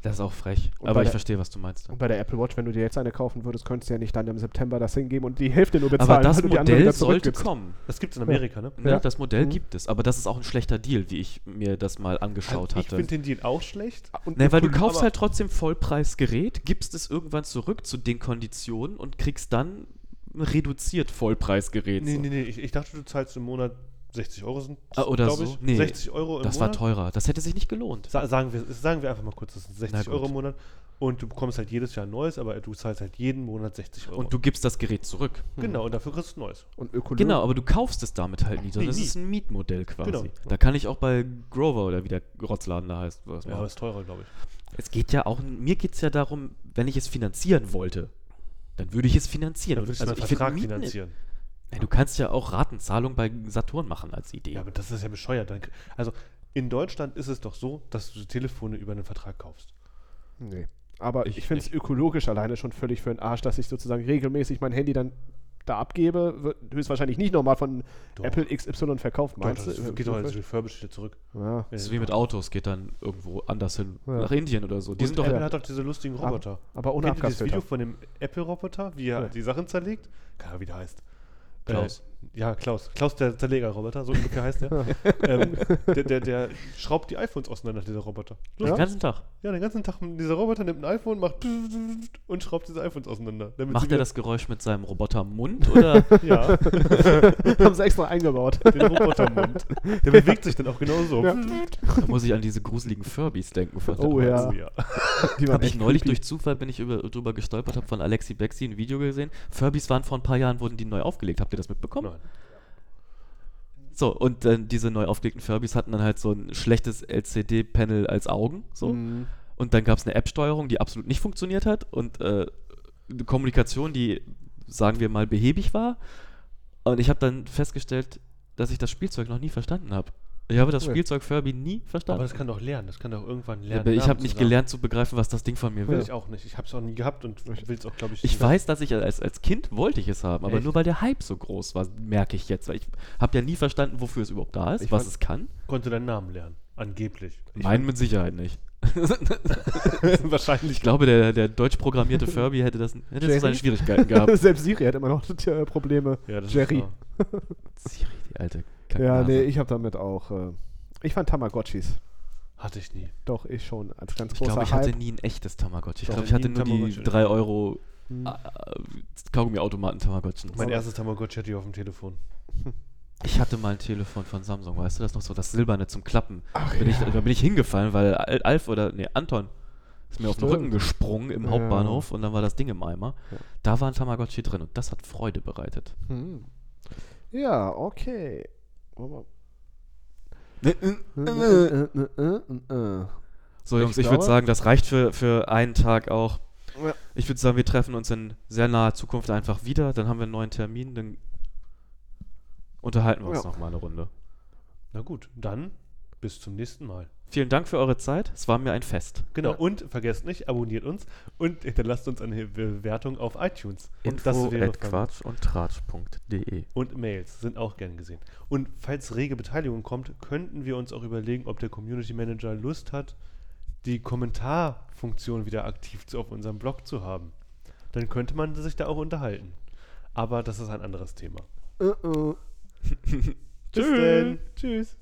Das ist auch frech. Und aber ich der- verstehe, was du meinst. und bei der Apple Watch, wenn du dir jetzt eine kaufen würdest, könntest du ja nicht dann im September das hingeben und die Hälfte nur bezahlen, Aber das weil du die andere Modell sollte kommen. Das gibt es in Amerika, ne? Ne? Ja. Das Modell Mhm. gibt es, aber das ist auch ein schlechter Deal, wie ich mir das mal angeschaut Also ich hatte. finde den Deal auch schlecht. Und Ne, weil du kaufst halt trotzdem Vollpreisgerät, gibst es irgendwann zurück zu den Konditionen und kriegst dann reduziert Vollpreisgerät. Nee, so. nee, nee. Ich, ich dachte, du zahlst im Monat 60 Euro sind Ah, oder so? Ich. Nee, 60 Euro im Das war Monat. teurer. Das hätte sich nicht gelohnt. Sa sagen, wir, sagen wir einfach mal kurz, das sind 60 gut. Euro im Monat. Und du bekommst halt jedes Jahr ein neues, aber du zahlst halt jeden Monat 60 Euro. Und du gibst das Gerät zurück. genau, und dafür kriegst du ein neues. Und ökologisch. Genau, aber du kaufst es damit halt nie, sondern Nee, es nie. ist ein Mietmodell quasi. Genau. Da kann ich auch bei Grover oder wie der Rotzladen da heißt. Was Ja, aber ist teurer, glaube ich. Es geht ja auch, mir geht es ja darum, wenn ich es finanzieren wollte, dann würde ich es finanzieren. Dann würdest du also einen ich find Vertrag Mieten- finanzieren. Ja, du kannst ja auch Ratenzahlung bei Saturn machen als Idee. Ja, aber das ist ja bescheuert. Also in Deutschland ist es doch so, dass du die Telefone über einen Vertrag kaufst. Nee. Aber ich, Ich finde es ökologisch alleine schon völlig für den Arsch, dass ich sozusagen regelmäßig mein Handy dann da abgebe. Wird höchstwahrscheinlich nicht nochmal von Doch. Apple XY verkauft, Doch, meinst das du? geht doch als refurbished zurück. ja. Das ist wie mit Autos, geht dann irgendwo anders hin. Ja. Nach Indien oder so. Die Und sind doch. Apple hat doch diese lustigen Aber- Roboter. aber ohne Kennt ihr das Video von dem Apple-Roboter, wie er Ja. die Sachen zerlegt? Keine Ahnung, wie der heißt. Klaus. Ja, Klaus. Klaus, der Zerleger-Roboter, so ungefähr heißt der. *laughs* ähm, der, der. Der schraubt die iPhones auseinander, dieser Roboter. Den ganzen Tag. Ja, den ganzen Tag, dieser Roboter nimmt ein iPhone, macht und schraubt diese iPhones auseinander. Macht er das Geräusch mit seinem Robotermund oder? *laughs* *laughs* Ja, Haben sie extra eingebaut. den Robotermund. Der bewegt sich dann auch genauso. Ja. da muss ich an diese gruseligen Furbies denken. Von Oh ja. Oh, ja. Die waren Habe ich neulich creepy. durch Zufall bin ich über, drüber gestolpert, habe von Alexi Bexi ein Video gesehen. Furbies waren vor ein paar Jahren, wurden die neu aufgelegt. Habt ihr das mitbekommen? Nein. So, und dann diese neu aufgelegten Furbies hatten dann halt so ein schlechtes LCD-Panel als Augen. So. Mhm. Und dann gab es eine App-Steuerung, die absolut nicht funktioniert hat und äh, eine Kommunikation, die, sagen wir mal, behäbig war. Und ich habe dann festgestellt, dass ich das Spielzeug noch nie verstanden habe. Ich habe das Ja. Spielzeug Furby nie Aber verstanden. das kann doch lernen. Das kann doch irgendwann lernen. Aber ich habe nicht sagen. gelernt zu begreifen, was das Ding von mir Will will. ich auch nicht. Ich habe es auch nie gehabt und will es auch, glaube ich, Ich nie weiß, dass ich als, als Kind wollte ich es haben, aber Echt? nur weil der Hype so groß war, merke ich jetzt. Weil ich habe ja nie verstanden, wofür es überhaupt da ist, Ich was fand- es kann. konnte deinen Namen lernen. Angeblich. Meinen mit Sicherheit nicht. *laughs* Wahrscheinlich. Ich glaube, der, der deutsch programmierte Furby hätte das hätte Jerry? seine Schwierigkeiten gehabt. *laughs* Selbst Siri hat immer noch äh, Probleme. Ja, das Jerry. Siri, die alte Ja, nee, ich habe damit auch. Äh, ich fand Tamagotchis. Hatte ich nie. Doch, ich schon. Als ganz Ich großer glaube, ich Hype. hatte nie ein echtes Tamagotchi. Ich glaube, ich hatte nur die Tamagotchi. 3 Euro Hm. äh, Kaugummi-Automaten Tamagotchi. Mein erstes Tamagotchi hatte ich auf dem Telefon. *laughs* Ich hatte mal ein Telefon von Samsung, weißt du das noch so? Das silberne zum Klappen. Ach bin ich, ja. da bin ich hingefallen, weil Al- Alf oder, nee, Anton ist mir auf den Stimmt. Rücken gesprungen im Ja. Hauptbahnhof und dann war das Ding im Eimer. Ja. Da war ein Tamagotchi drin und das hat Freude bereitet. Hm. Ja, okay. So, Ich Jungs, ich, glaube- würde sagen, das reicht für, für einen Tag auch. Ja. Ich würde sagen, wir treffen uns in sehr naher Zukunft einfach wieder. Dann haben wir einen neuen Termin. Dann unterhalten wir uns Ja. noch mal eine Runde. Na gut, dann bis zum nächsten Mal. Vielen Dank für eure Zeit. Es war mir ein Fest. Genau, Ja. und vergesst nicht, abonniert uns und hinterlasst uns eine Bewertung auf iTunes. Und das Info wäre at quatsch und tratsch.de. Und Mails sind auch gern gesehen. Und falls rege Beteiligung kommt, könnten wir uns auch überlegen, ob der Community Manager Lust hat, die Kommentarfunktion wieder aktiv zu, auf unserem Blog zu haben. Dann könnte man sich da auch unterhalten. Aber das ist ein anderes Thema. Uh -uh. *laughs* Bis Tschüss. denn. Tschüss.